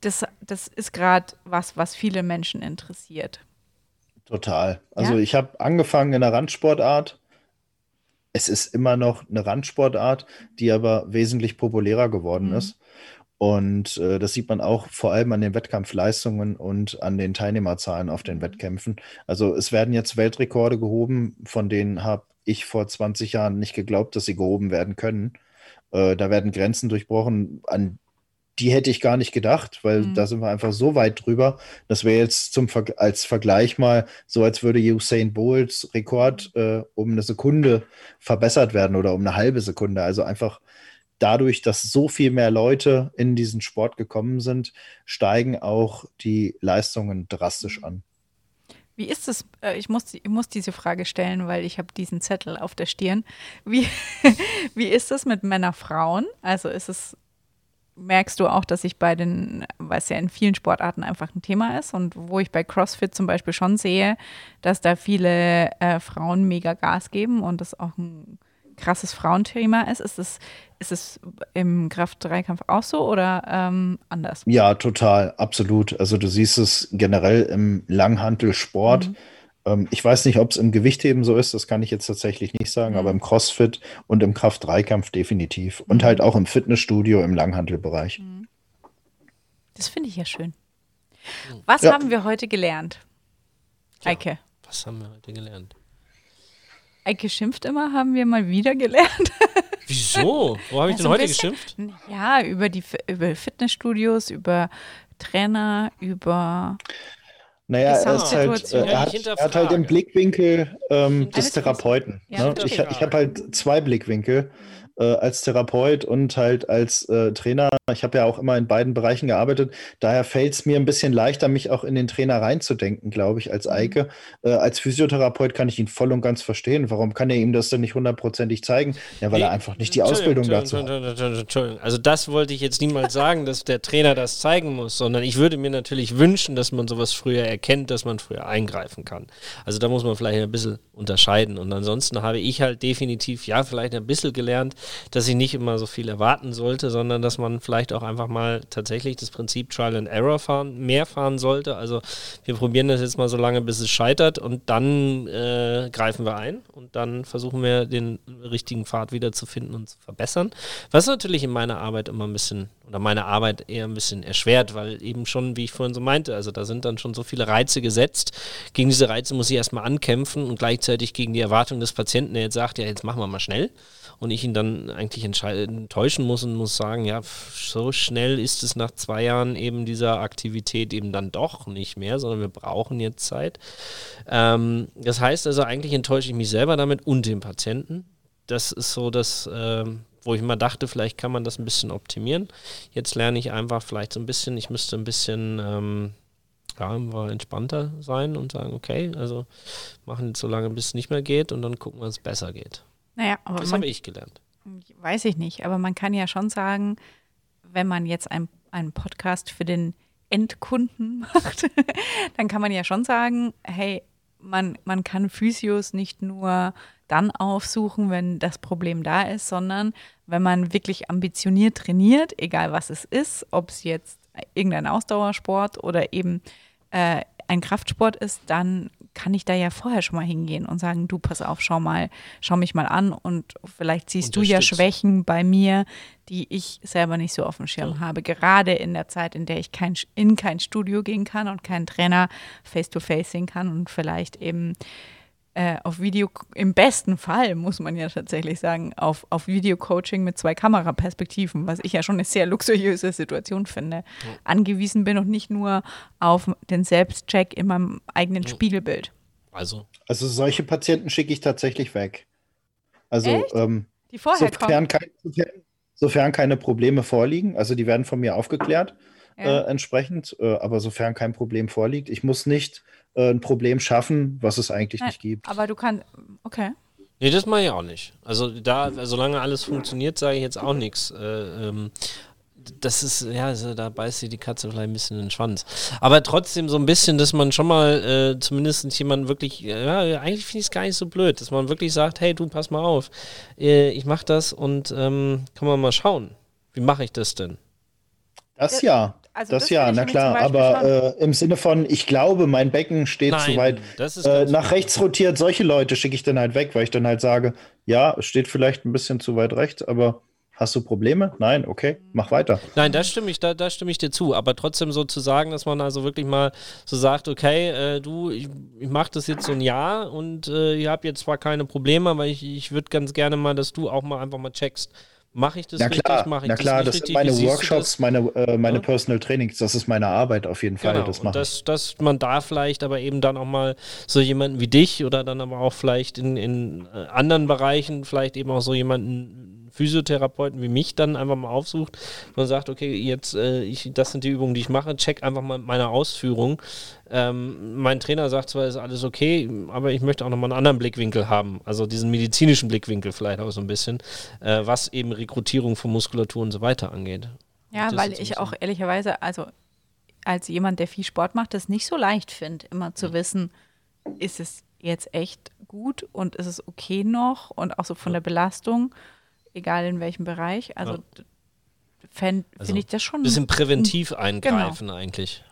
das, das ist gerade was, was viele Menschen interessiert. Total. Also ja? ich habe angefangen in der Randsportart es ist immer noch eine Randsportart, die aber wesentlich populärer geworden mhm. ist. Und äh, das sieht man auch vor allem an den Wettkampfleistungen und an den Teilnehmerzahlen auf den mhm. Wettkämpfen. Also es werden jetzt Weltrekorde gehoben, von denen habe ich vor 20 Jahren nicht geglaubt, dass sie gehoben werden können. Äh, da werden Grenzen durchbrochen, an die hätte ich gar nicht gedacht, weil mhm. da sind wir einfach so weit drüber. Das wäre jetzt zum Ver als Vergleich mal so, als würde Usain Bolts Rekord äh, um eine Sekunde verbessert werden oder um eine halbe Sekunde. Also einfach dadurch, dass so viel mehr Leute in diesen Sport gekommen sind, steigen auch die Leistungen drastisch an. Wie ist es? Äh, ich muss, ich muss diese Frage stellen, weil ich habe diesen Zettel auf der Stirn. Wie, wie ist es mit Männer-Frauen? Also ist es merkst du auch, dass ich bei den, was ja in vielen Sportarten einfach ein Thema ist und wo ich bei CrossFit zum Beispiel schon sehe, dass da viele äh, Frauen mega Gas geben und das auch ein krasses Frauenthema ist. Ist es, ist es im Kraft-3-Kampf auch so oder ähm, anders? Ja, total, absolut. Also du siehst es generell im Langhantelsport. Mhm ich weiß nicht, ob es im Gewichtheben so ist, das kann ich jetzt tatsächlich nicht sagen, mhm. aber im CrossFit und im Kraft-3-Kampf definitiv. Und mhm. halt auch im Fitnessstudio, im Langhantelbereich. Mhm. Das finde ich ja schön. Mhm. Was ja. haben wir heute gelernt? Ja, Eike. Was haben wir heute gelernt? Eike schimpft immer, haben wir mal wieder gelernt. Wieso? Wo habe ich ja, denn so heute bisschen, geschimpft? Ja, über die über Fitnessstudios, über Trainer, über naja, er, ist halt, äh, er, hat, er, hat, halt den Blickwinkel ähm, des Therapeuten. Ja, ne? Ich, ich habe halt zwei Blickwinkel äh, als Therapeut und halt als äh, Trainer. Ich habe ja auch immer in beiden Bereichen gearbeitet. Daher fällt es mir ein bisschen leichter, mich auch in den Trainer reinzudenken, glaube ich, als mhm. Eike. Äh, als Physiotherapeut kann ich ihn voll und ganz verstehen. Warum kann er ihm das denn nicht hundertprozentig zeigen? Ja, weil nee, er einfach nicht die Ausbildung dazu hat. Entschuldigung, also das wollte ich jetzt niemals sagen, dass der Trainer das zeigen muss, sondern ich würde mir natürlich wünschen, dass man sowas früher erkennt, dass man früher eingreifen kann. Also da muss man vielleicht ein bisschen unterscheiden. Und ansonsten habe ich halt definitiv, ja, vielleicht ein bisschen gelernt, dass ich nicht immer so viel erwarten sollte, sondern dass man vielleicht auch einfach mal tatsächlich das Prinzip Trial and Error fahren, mehr fahren sollte. Also wir probieren das jetzt mal so lange, bis es scheitert und dann äh, greifen wir ein und dann versuchen wir den richtigen Pfad wieder zu finden und zu verbessern. Was natürlich in meiner Arbeit immer ein bisschen oder meine Arbeit eher ein bisschen erschwert, weil eben schon, wie ich vorhin so meinte, also da sind dann schon so viele Reize gesetzt. Gegen diese Reize muss ich erstmal ankämpfen und gleichzeitig gegen die Erwartung des Patienten, der jetzt sagt, ja, jetzt machen wir mal schnell und ich ihn dann eigentlich enttäuschen muss und muss sagen, ja, so schnell ist es nach zwei Jahren eben dieser Aktivität eben dann doch nicht mehr, sondern wir brauchen jetzt Zeit. Ähm, das heißt also, eigentlich enttäusche ich mich selber damit und den Patienten. Das ist so das, ähm, wo ich immer dachte, vielleicht kann man das ein bisschen optimieren. Jetzt lerne ich einfach vielleicht so ein bisschen, ich müsste ein bisschen ähm, ja, entspannter sein und sagen, okay, also machen so lange, bis es nicht mehr geht und dann gucken, was besser geht. Naja, aber das habe ich gelernt. Weiß ich nicht, aber man kann ja schon sagen, wenn man jetzt ein, einen Podcast für den Endkunden macht, dann kann man ja schon sagen, hey, man, man kann Physios nicht nur dann aufsuchen, wenn das Problem da ist, sondern wenn man wirklich ambitioniert trainiert, egal was es ist, ob es jetzt irgendein Ausdauersport oder eben äh, ein Kraftsport ist, dann kann ich da ja vorher schon mal hingehen und sagen, du pass auf, schau mal, schau mich mal an und vielleicht siehst du ja Schwächen bei mir, die ich selber nicht so auf dem Schirm ja. habe. Gerade in der Zeit, in der ich kein, in kein Studio gehen kann und keinen Trainer face-to-face sehen kann und vielleicht eben äh, auf Video, im besten Fall, muss man ja tatsächlich sagen, auf, auf Video-Coaching mit zwei Kameraperspektiven, was ich ja schon eine sehr luxuriöse Situation finde, ja. angewiesen bin und nicht nur auf den Selbstcheck in meinem eigenen ja. Spiegelbild. Also. Also solche Patienten schicke ich tatsächlich weg. Also ähm, die vorher sofern, kein, sofern, sofern keine Probleme vorliegen, also die werden von mir aufgeklärt ja. äh, entsprechend, äh, aber sofern kein Problem vorliegt, ich muss nicht äh, ein Problem schaffen, was es eigentlich Nein, nicht gibt. Aber du kannst, okay. Nee, das mache ich auch nicht. Also da, solange alles funktioniert, sage ich jetzt auch nichts. Äh, ähm, das ist, ja, also da beißt sie die Katze vielleicht ein bisschen in den Schwanz. Aber trotzdem so ein bisschen, dass man schon mal äh, zumindest jemanden wirklich, ja, eigentlich finde ich es gar nicht so blöd, dass man wirklich sagt, hey, du, pass mal auf, äh, ich mache das und ähm, kann man mal schauen. Wie mache ich das denn? Das ja. Also das, das ja, na klar, aber äh, im Sinne von, ich glaube, mein Becken steht Nein, zu weit äh, nach rechts rotiert, solche Leute schicke ich dann halt weg, weil ich dann halt sage, ja, es steht vielleicht ein bisschen zu weit rechts, aber hast du Probleme? Nein, okay, mach weiter. Nein, da stimme ich, da, da stimme ich dir zu, aber trotzdem so zu sagen, dass man also wirklich mal so sagt, okay, äh, du, ich, ich mache das jetzt so ein Jahr und äh, ihr habt jetzt zwar keine Probleme, aber ich, ich würde ganz gerne mal, dass du auch mal einfach mal checkst, Mache ich das na klar, richtig? Mache ich na das klar, das sind meine Workshops, das? meine, äh, meine ja? Personal Trainings, das ist meine Arbeit auf jeden Fall. Genau. Das mache dass, dass man da vielleicht aber eben dann auch mal so jemanden wie dich oder dann aber auch vielleicht in, in äh, anderen Bereichen vielleicht eben auch so jemanden Physiotherapeuten wie mich dann einfach mal aufsucht und sagt, okay, jetzt, äh, ich, das sind die Übungen, die ich mache, check einfach mal meine Ausführung. Ähm, mein Trainer sagt zwar, ist alles okay, aber ich möchte auch nochmal einen anderen Blickwinkel haben, also diesen medizinischen Blickwinkel vielleicht auch so ein bisschen, äh, was eben Rekrutierung von Muskulatur und so weiter angeht. Ja, weil ich auch ehrlicherweise, also als jemand, der viel Sport macht, das nicht so leicht finde, immer zu wissen, ist es jetzt echt gut und ist es okay noch und auch so von der Belastung egal in welchem Bereich. Also ja. finde also ich das schon. Ein bisschen präventiv eingreifen genau. eigentlich.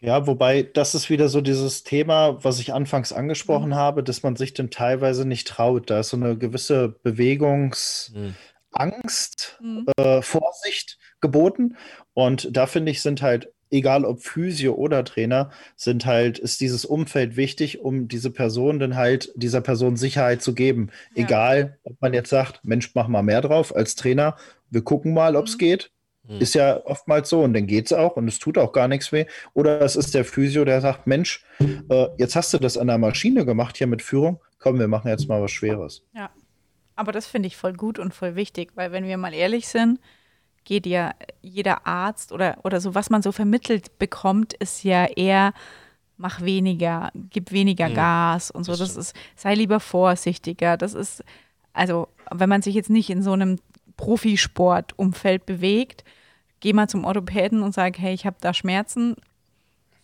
Ja, wobei das ist wieder so dieses Thema, was ich anfangs angesprochen mhm. habe, dass man sich dann teilweise nicht traut. Da ist so eine gewisse Bewegungsangst, mhm. äh, Vorsicht geboten. Und da finde ich, sind halt egal ob Physio oder Trainer, sind halt, ist dieses Umfeld wichtig, um diese Person dann halt, dieser Person Sicherheit zu geben. Ja. Egal, ob man jetzt sagt, Mensch, mach mal mehr drauf als Trainer, wir gucken mal, ob es mhm. geht. Mhm. Ist ja oftmals so und dann geht es auch und es tut auch gar nichts weh. Oder es ist der Physio, der sagt, Mensch, äh, jetzt hast du das an der Maschine gemacht hier mit Führung, komm, wir machen jetzt mal was Schweres. Ja, aber das finde ich voll gut und voll wichtig, weil wenn wir mal ehrlich sind, geht ja jeder Arzt oder, oder so, was man so vermittelt bekommt, ist ja eher, mach weniger, gib weniger mhm. Gas und so. Das, das ist, sei lieber vorsichtiger. Das ist, also, wenn man sich jetzt nicht in so einem Profisportumfeld bewegt, geh mal zum Orthopäden und sag, hey, ich habe da Schmerzen,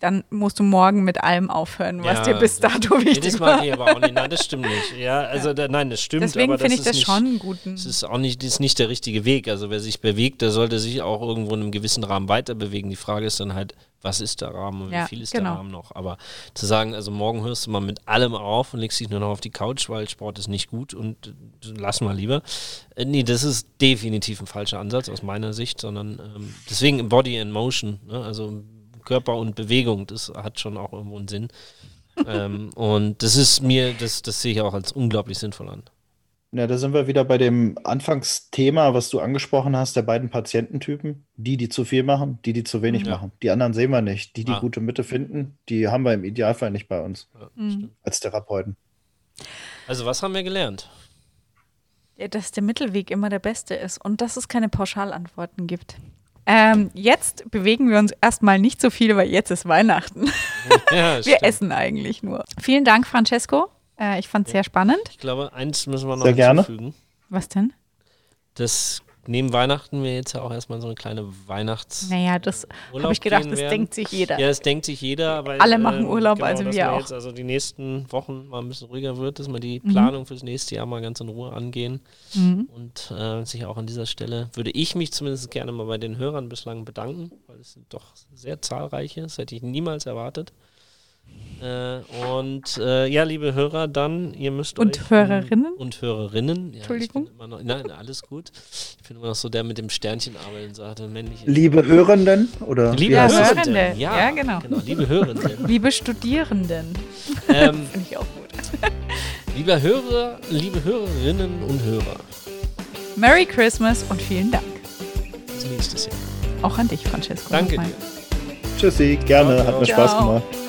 dann musst du morgen mit allem aufhören, was ja, dir bis dato wichtig nee, das war. Ich aber auch nicht. Nein, das stimmt nicht. Ja, also da, nein, das stimmt. Deswegen finde ich das nicht, schon gut. Das ist auch nicht, das ist nicht der richtige Weg. Also wer sich bewegt, der sollte sich auch irgendwo in einem gewissen Rahmen weiter bewegen. Die Frage ist dann halt, was ist der Rahmen und ja, wie viel ist genau. der Rahmen noch? Aber zu sagen, also morgen hörst du mal mit allem auf und legst dich nur noch auf die Couch, weil Sport ist nicht gut und äh, lass mal lieber. Äh, nee, das ist definitiv ein falscher Ansatz aus meiner Sicht, sondern ähm, deswegen Body and Motion. Ne? Also Körper und Bewegung, das hat schon auch irgendwo einen Sinn. ähm, und das ist mir, das, das sehe ich auch als unglaublich sinnvoll an. Ja, da sind wir wieder bei dem Anfangsthema, was du angesprochen hast, der beiden Patiententypen. Die, die zu viel machen, die, die zu wenig ja. machen. Die anderen sehen wir nicht. Die, die ah. gute Mitte finden, die haben wir im Idealfall nicht bei uns ja, mhm. als Therapeuten. Also was haben wir gelernt? Ja, dass der Mittelweg immer der beste ist und dass es keine Pauschalantworten gibt. Ähm, jetzt bewegen wir uns erstmal nicht so viel, weil jetzt ist Weihnachten. Ja, wir stimmt. essen eigentlich nur. Vielen Dank, Francesco. Äh, ich fand es ja. sehr spannend. Ich glaube, eins müssen wir noch sehr hinzufügen. Gerne. Was denn? Das neben Weihnachten wir jetzt ja auch erstmal so eine kleine Weihnachts. Naja, das habe ich gedacht, das werden. denkt sich jeder. Ja, das denkt sich jeder. Weil, Alle machen ähm, Urlaub, genau, also wir auch. Jetzt also die nächsten Wochen mal ein bisschen ruhiger wird, dass wir die mhm. Planung mhm. fürs nächste Jahr mal ganz in Ruhe angehen. Mhm. Und äh, sich auch an dieser Stelle würde ich mich zumindest gerne mal bei den Hörern bislang bedanken, weil es sind doch sehr zahlreiche, das hätte ich niemals erwartet. Äh, und äh, ja, liebe Hörer, dann, ihr müsst und euch. Hörerinnen? Und Hörerinnen. Ja, Entschuldigung. Noch, nein, alles gut. Ich bin immer noch so der mit dem Sternchen arbeiten, sagte männliche. Liebe Hörenden? Oder liebe ja, Hörenden. Hörende. Ja, ja, genau. genau. Liebe Hörenden. liebe Studierenden. Ähm, Finde ich auch gut. liebe Hörer, liebe Hörerinnen und Hörer. Merry Christmas und vielen Dank. Bis nächstes Jahr. Auch an dich, Francesco. Danke dir. Tschüssi, gerne, Ciao, hat mir ciao. Spaß gemacht.